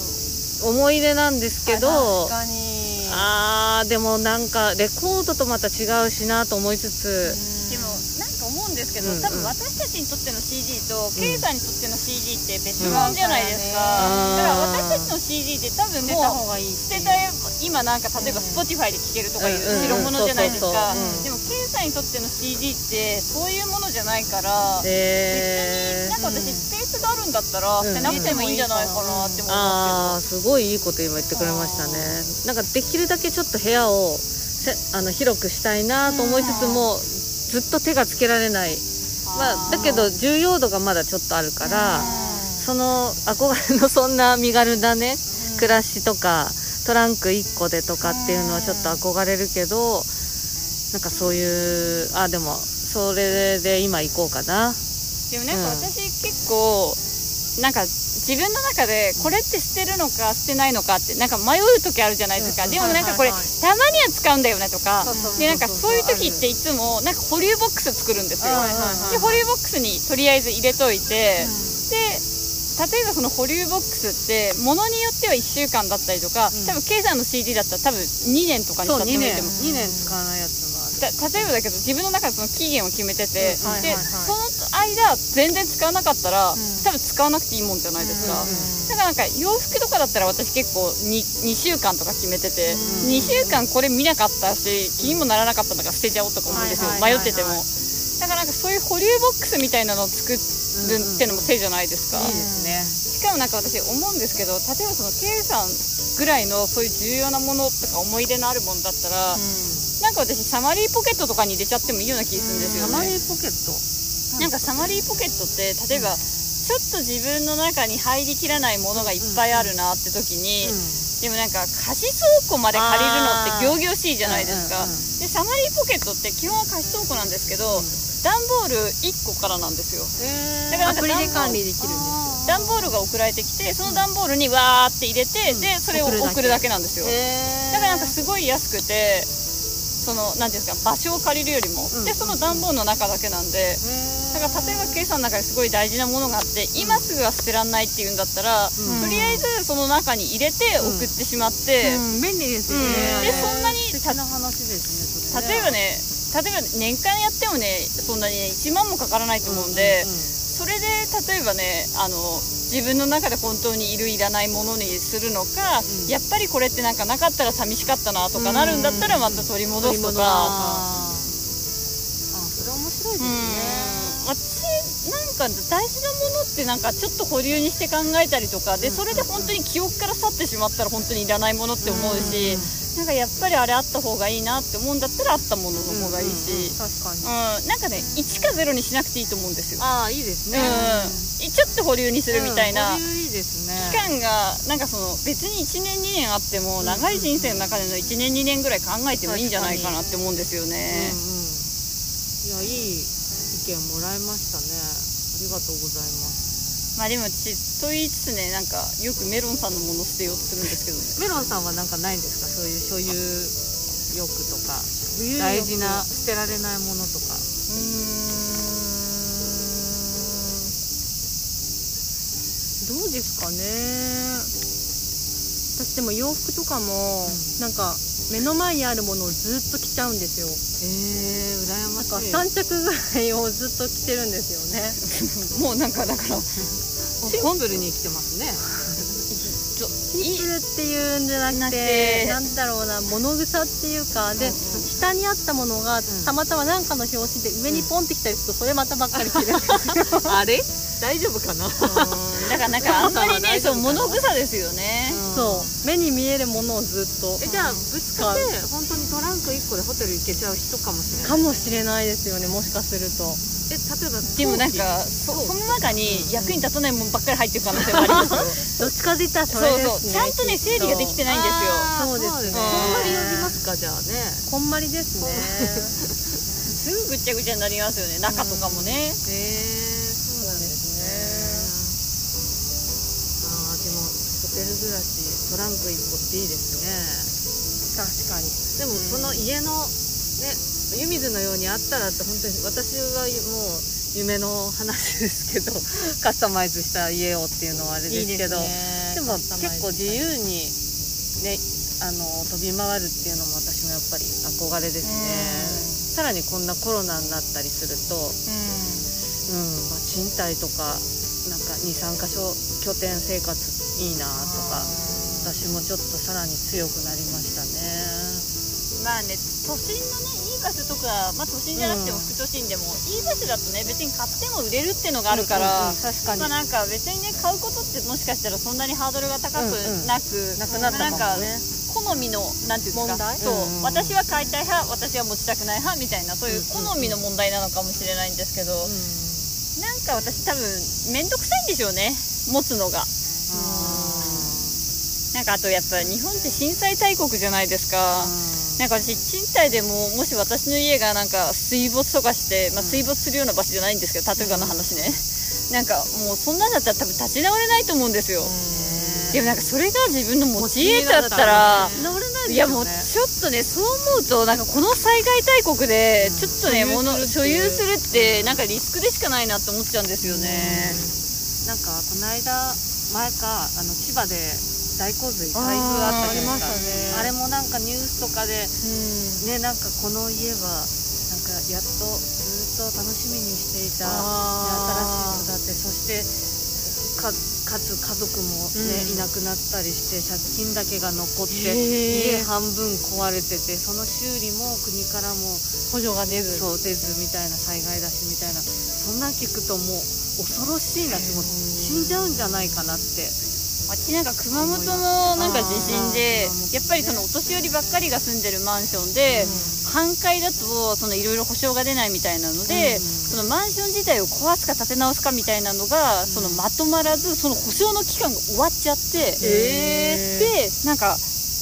思い出なんですけど確かに。あーでもなんかレコードとまた違うしなと思いつつ。でもなんか思うんですけど、うんうん。多分私たちにとっての CD と、K さんにとっての CD って別物じゃないですか、うん。だから私たちの CD って多分捨てた方もうがいい捨てた今なんか例えば Spotify で聴けるとかいう代物じゃないですか、でも K さんにとっての CD ってそういうものじゃないから、えなんか私スペがあるんだったらうん。捨てなくてもいいんじゃないかなって思いあまーすごいいいこと今言ってくれましたね。なんかできるだけちょっと部屋をせあの広くしたいなと思いつつもずっと手がつけられない、まあ、だけど重要度がまだちょっとあるからその憧れのそんな身軽なね暮らしとかトランク1個でとかっていうのはちょっと憧れるけどなんかそういうあでもそれで今行こうかな。すでもなんかうん私結構なんか自分の中でこれって捨てるのか捨てないのかってなんか迷う時あるじゃないですか、うん。でもなんかこれ、はいはい。たまには使うんだよねとか。そうそうそうでなんかそういう時っていつもなんか保留ボックス作るんですよ、で保留ボックスにとりあえず入れといて、で例えばその保留ボックスってものによっては1週間だったりとか、うん。多分 K さんの CD だったら多分2年とかにそう2使ってもいい年と思う。2年使わないやつ例えばだけど自分の中でその期限を決めてて、うんはいはいはい。でその間全然使わなかったら、ん。多分使わなくていいもんじゃないですか、うんだからなんか洋服とかだったら私結構 2, 2週間とか決めてて、うん2週間これ見なかったし気にもならなかったんだから捨てちゃおうとか思うんですよ、はいはいはいはい。迷ってても。だからなんかそういう保留ボックスみたいなのを作るってのも手じゃないですか、いいですね。しかもなんか私思うんですけど例えばその K さんぐらいのそういう重要なものとか思い出のあるものだったら、なんか私サマリーポケットとかに入れちゃってもいいような気がするんですよね、サマリーポケット？なんかサマリーポケットって例えばちょっと自分の中に入りきらないものがいっぱいあるなって時に、でもなんか貸し倉庫まで借りるのって仰々しいじゃないですか、うんうんうん。でサマリーポケットって基本は貸し倉庫なんですけど、段ボール1個からなんですよ。えだからアプリで管理できるんです段ボールが送られてきてその段ボールにわーって入れて、でそれを送るだけなんですよ、えだからなんかすごい安くてその何ていうんですか場所を借りるよりも、うん。でその段ボールの中だけなんで、だから例えば計算の中ですごい大事なものがあって今すぐは捨てらんないっていうんだったら、うん。とりあえずその中に入れて送ってしまって、うん便利ですようん。ねでそんなに素敵な話ですね例えばね例えば年間やってもねそんなにね1万もかからないと思うんで、それで例えばねあの自分の中で本当にいるいらないものにするのか、うん。やっぱりこれってなんかなかったら寂しかったなとかなるんだったらまた取り戻すとか。あーあそれ面白いですうん。ね私なんか大事なものってなんかちょっと保留にして考えたりとかでそれで本当に記憶から去ってしまったら本当にいらないものって思うしなんかやっぱりあれあった方がいいなって思うんだったらあったものの方がいいし。確かに。うんなんかね1か0にしなくていいと思うんですよ。ああいいですね。うん。ちょっと保留にするみたいなうん保留いいですね。期間がなんかその別に1年2年あっても長い人生の中での1年2年ぐらい考えてもいいんじゃないかなって思うんですよね。うんうん。いやいい意見もらいましたね。ありがとうございますまあでも私と言いつつねなんかよくメロンさんのもの捨てようとするんですけどね。メロンさんはなんかないんですか？そういう所有欲とか。大事な捨てられないものとか。うどうですかね。私でも洋服とかも、なんか目の前にあるものをずっと着ちゃうんですよ。えー、羨まなんかしい3着ぐらいをずっと着てるんですよね。もうなんかだからシンプルに生きてますね。シンプルっていうんじゃなくてて。なんだろうな物草っていうかで、下にあったものがたまたま何かの表紙で上にポンってきたりするとそれまたばっかり着る。あれ？大丈夫かな？だからなんか あんまりねそう物草ですよね。そう目に見えるものをずっとえじゃあぶつかって本当にトランク1個でホテル行けちゃう人かもしれない。かもしれないですよねもしかするとえ例えばでもなんかそその中に役に立たないもんばっかり入ってる可能性もありますよ。どっちかで言ったらそれです、ね、そうそうちゃんとね整理ができてないんですよ。そうですね。こんまり呼びますかじゃあね。こんまりですね。すぐぐちゃぐちゃになりますよね。中とかもね、へ、うん、えー、そうなんですね。ああでもホテル暮らしトランク1個っていいですね。確かに。でもその家のね湯水のようにあったらって本当に私はもう夢の話ですけど カスタマイズした家をっていうのはあれですけどね。でも結構自由にねあの飛び回るっていうのも私もやっぱり憧れですね。さらにこんなコロナになったりすると、うん。まあ、賃貸とかなんか23箇所拠点生活いいなとか私もちょっとさらに強くなりましたね。まあね都心のねいい場所とか、まあ、都心じゃなくてもうん副都心でも、いい場所だとね別に買っても売れるっていうのがあるから、うんうん確かに。まあなんか別にね買うことってもしかしたらそんなにハードルが高くなく、なくなったかもなんかね好みのなんていうんですか？問題？そう、うんうん私は買いたい派私は持ちたくない派みたいなそういう好みの問題なのかもしれないんですけど、なんか私多分面倒くさいんでしょうね持つのが。なんかあとやっぱ日本って震災大国じゃないですか、なんか私賃貸でももし私の家がなんか水没とかして、まあ、水没するような場所じゃないんですけど例えばの話ね、なんかもうそんなんだったら多分立ち直れないと思うんですよ、でもなんかそれが自分の持ち家だったらいやもうちょっとねそう思うとなんかこの災害大国でちょっとね、所有する物所有するってなんかリスクでしかないなって思っちゃうんですよね、なんかこの間前かあの千葉で大洪水台風あったじゃないですか。あね。あれもなんかニュースとかでねなんかこの家はなんかやっとずっと楽しみにしていた、ね、新しい戸建てそしてかかつ家族もね、うん。いなくなったりして借金だけが残って家半分壊れててその修理も国からも補助が出ず。そう出ずみたいな災害だしみたいな。そんなん聞くともう恐ろしいなってもう死んじゃうんじゃないかなって私なんか熊本のなんか地震でやっぱりそのお年寄りばっかりが住んでるマンションで、半壊だとそのいろいろ保証が出ないみたいなので、うん。そのマンション自体を壊すか建て直すかみたいなのが、そのまとまらずその保証の期間が終わっちゃって、へでなんか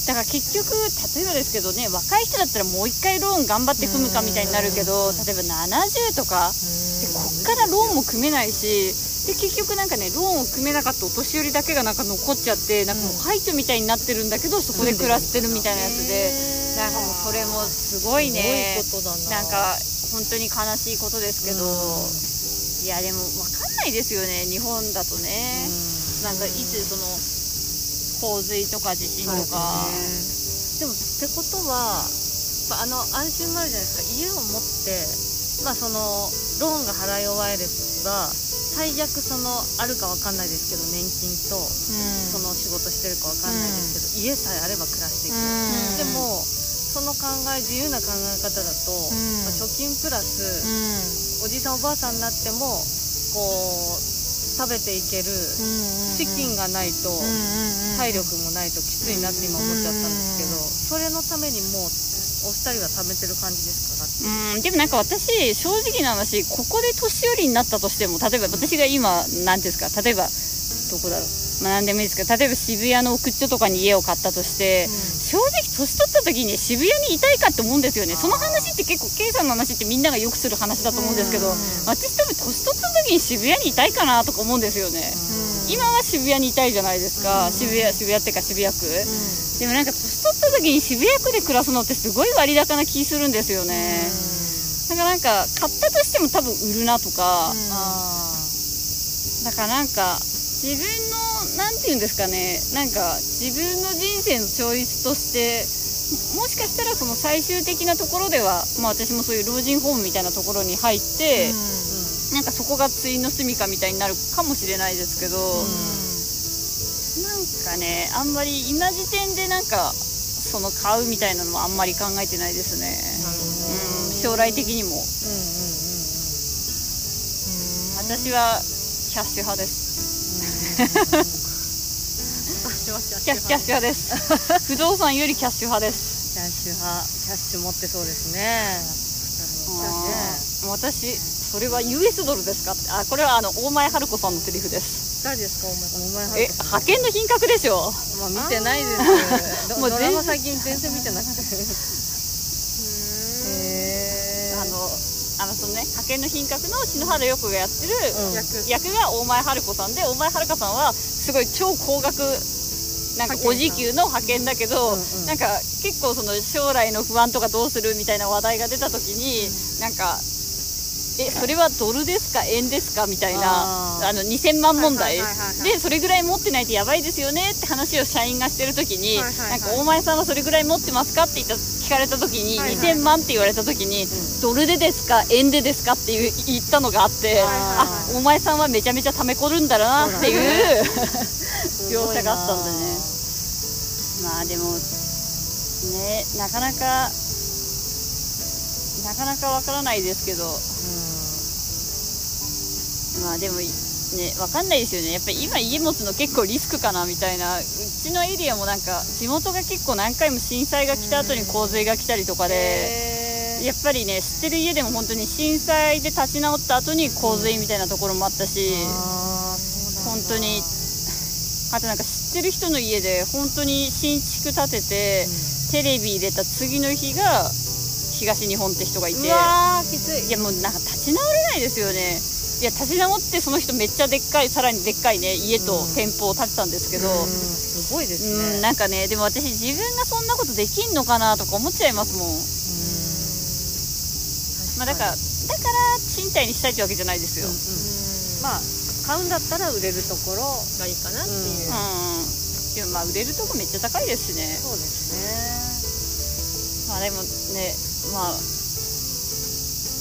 だから結局例えばですけどね若い人だったらもう一回ローン頑張って組むかみたいになるけど例えば70とかでこっからローンも組めないしで結局なんかねローンを組めなかったお年寄りだけがなんか残っちゃってなんかもう廃墟みたいになってるんだけどそこで暮らしてるみたいなやつで。なんかもうそれもすごいね。すごいことだな。なんか本当に悲しいことですけど。いやでも分かんないですよね日本だとね。なんかいつその洪水とか地震とか。でもってことはまああの安心もあるじゃないですか。家を持ってまあそのローンが払い終われば最悪そのあるかわかんないですけど年金とその仕事してるかわかんないですけど、家さえあれば暮らしていく、うん。でもその考え自由な考え方だと、ん。まあ貯金プラス、おじいさんおばあさんになってもこう食べていける資金がないと、体力もないときついなって今思っちゃったんですけど、それのためにもうお二人は貯めてる感じですか？うんでもなんか私正直な話ここで年寄りになったとしても例えば私が今何ていうんですか例えばどこだろうまあ何でもいいですけど例えば渋谷の奥っちょとかに家を買ったとして、正直年取った時に渋谷にいたいかって思うんですよね。その話って結構 K さんの話ってみんながよくする話だと思うんですけど、私多分年取った時に渋谷にいたいかなとか思うんですよね、今は渋谷にいたいじゃないですか、渋谷渋谷っていうか渋谷区、でもなんか年取った時に渋谷区で暮らすのってすごい割高な気するんですよね、だからなんか買ったとしても多分売るなとか、だからなんか自分のなんていうんですかね。なんか自分の人生のチョイスとしてももしかしたらその最終的なところでは、まあ、私もそういう老人ホームみたいなところに入って、なんかそこが対の住みかみたいになるかもしれないですけど、なんかねあんまり今時点でなんかその買うみたいなのはあんまり考えてないですね、うん、将来的にも。私はキャッシュ派です。キャキャッシュ派です。不動産よりキャッシュ派です。キャッシュ派。キャッシュ持ってそうですね。あー私それは US ドルですか？ってあこれはあの大前春子さんのセリフです。誰ですか？お前お前え派遣の品格でしょまあ見てないです。どもうドラマ最近全然見てなくて。へあのあのそのね派遣の品格の篠原陽子がやってるうん。役,、役が大前春子さんで大前春子さんはすごい超高額なんかお時給の派遣だけど、なんか結構その将来の不安とかどうするみたいな話題が出た時に、なんかえそれはドルですか？円ですか？みたいなあの2000万問題。でそれぐらい持ってないとやばいですよねって話を社員がしてる時に、はいはいはいなんか大前さんはそれぐらい持ってますか？って言った聞かれた時に、はいはい。2000万って言われた時に、ドルでですか？円でですか？っていう言ったのがあって、ああお前さんはめちゃめちゃ溜め込るんだなっていう 描写があったんでね。まあでもねなかなかなかなかわからないですけどまあでもねわかんないですよね。やっぱり今家持つの結構リスクかなみたいな。うちのエリアもなんか地元が結構何回も震災が来た後に洪水が来たりとかで、やっぱりね知ってる家でも本当に震災で立ち直った後に洪水みたいなところもあったし、本当にあとなんか知ってる人の家で本当に新築建てて、テレビ入れた次の日が東日本って人がいて。いやもうなんか立ち直れないですよねいや立ち直ってその人めっちゃでっかいさらにでっかいね家とうん店舗を建てたんですけど、うん。すごいですね。うん、なんかねでも私自分がそんなことできんのかなとか思っちゃいますもん、まあ、だからだから賃貸にしたいってわけじゃないですよ、まあ買うんだったら売れるところがいいかなっていう、うん、でもまあ売れるとこめっちゃ高いですしね。そうですまあでもねまあ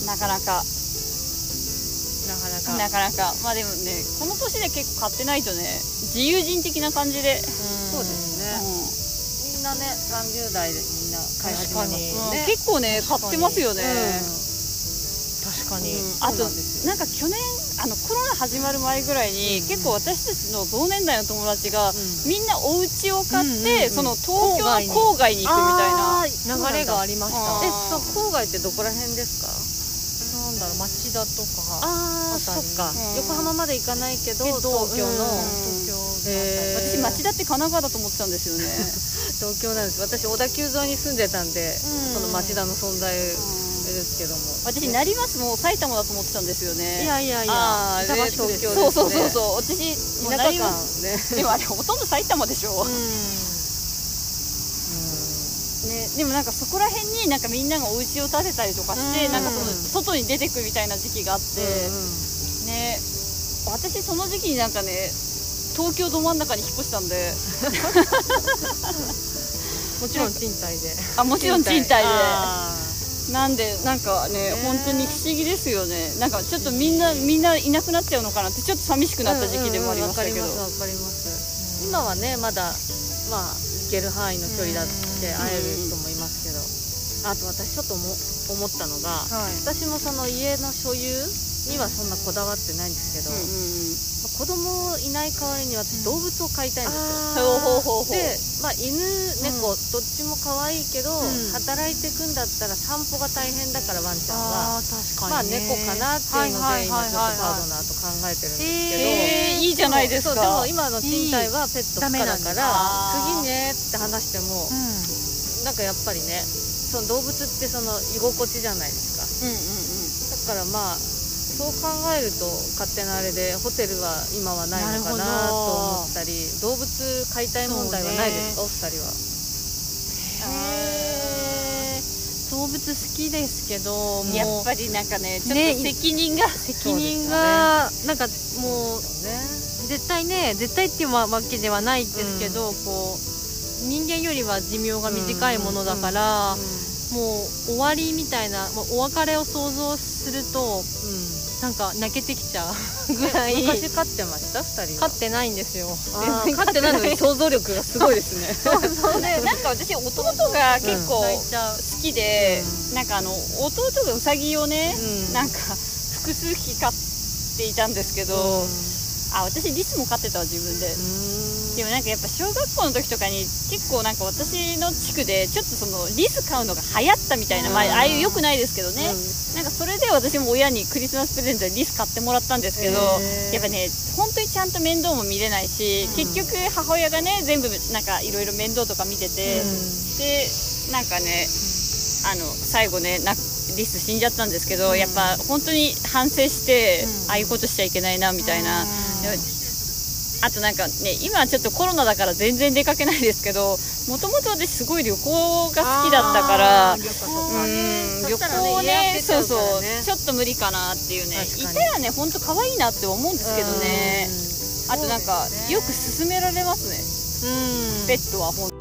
なかなかなかなか。なかなか。まあでもねこの年で結構買ってないとね自由人的な感じで、ねそうですね。みんなね30代でみんな買い始めますうんよね結構ね買ってますよね、確かに、うん。あとなんか去年あのコロナ始まる前ぐらいに、結構私たちの同年代の友達が、ん。みんなお家を買って、うんうんうん。その東京の郊郊外に行くみたいな。流れがありました。えそう郊外ってどこら辺ですか？なんだろう町田とか。あそっか、うん。横浜まで行かないけど東京の、うん。東京私町田って神奈川だと思ってたんですよね。東京なんです。私小田急沿いに住んでたんで、うん。その町田の存在ですけども、私成増も埼玉だと思ってたんですよね。いやいやいや。板橋区です。よそうそうそうそう。私田舎成感増ね。でもあれほとんど埼玉でしょ、うん。ね、でもなんかそこら辺になんかみんながお家を建てたりとかして、うん。なんかその外に出てくみたいな時期があって、ね。私その時期になんかね東京ど真ん中に引っ越したんで。もちろん賃貸で。あもちろん賃貸で。あなんでなんかねー。本当に不思議ですよね。なんかちょっとみんなみんないなくなっちゃうのかなってちょっと寂しくーなった時期でもありましたけど、うんうんうんわかります。今はねまだまあ行ける範囲の距離だって会える人もいますけど、あと私ちょっとも思ったのが、はい。私もその家の所有にはそんなこだわってないんですけど、うんうんうん。まあ子供いない代わりに私動物を飼いたいんですよ、ほうほうほうほう。で、まあ、犬猫、うん。どっちも可愛いけど、ん。働いていくんだったら散歩が大変だからワンちゃんはまあ猫かなっていうので、はい今ちょっとパートナーと考えてるんですけど、えー、いいじゃないですか。でも今の賃貸はペット不可だから次ねって話しても、うなんかやっぱりねその動物ってその居心地じゃないですか。うんうんうん。だからまあそう考えると勝手なあれでホテルは今はないのかなと思ったり動物飼いたい問題はないですか、お二人は。へー。動物好きですけどもうやっぱりなんかねちょっねと責任が、責任が、なんかもうね。絶対ね絶対っていうわけではないですけど、こう人間よりは寿命が短いものだから、もう終わりみたいなもうお別れを想像するとなんか泣けてきちゃうぐらい。昔飼ってました？二人は。飼ってないんですよ。飼ってないのに想像力がすごいですね。そうで なんか私弟が結構好きで、なんかあの弟がウサギをね、うん。なんか複数匹飼っていたんですけど、あ私リスも飼ってたわ自分で、でもなんかやっぱ小学校の時とかに結構なんか私の地区でちょっとそのリス飼うのが流行ったみたいな、まあ、うん。ああいうよくないですけどね、なんかそれで私も親にクリスマスプレゼントでリス買ってもらったんですけど、やっぱね本当にちゃんと面倒も見れないし、結局母親がね全部なんかいろいろ面倒とか見てて、でなんかねあの最後ねなリス死んじゃったんですけど、やっぱ本当に反省して、ああいうことしちゃいけないなみたいな、であとなんかね今はちょっとコロナだから全然出かけないですけどもともと私すごい旅行が好きだったから旅行うん旅行ねそうそうねちょっと無理かなっていうね。いたらね本当可愛いなって思うんですけどね。あとなんか、よく勧められますね。うん。ペットはほん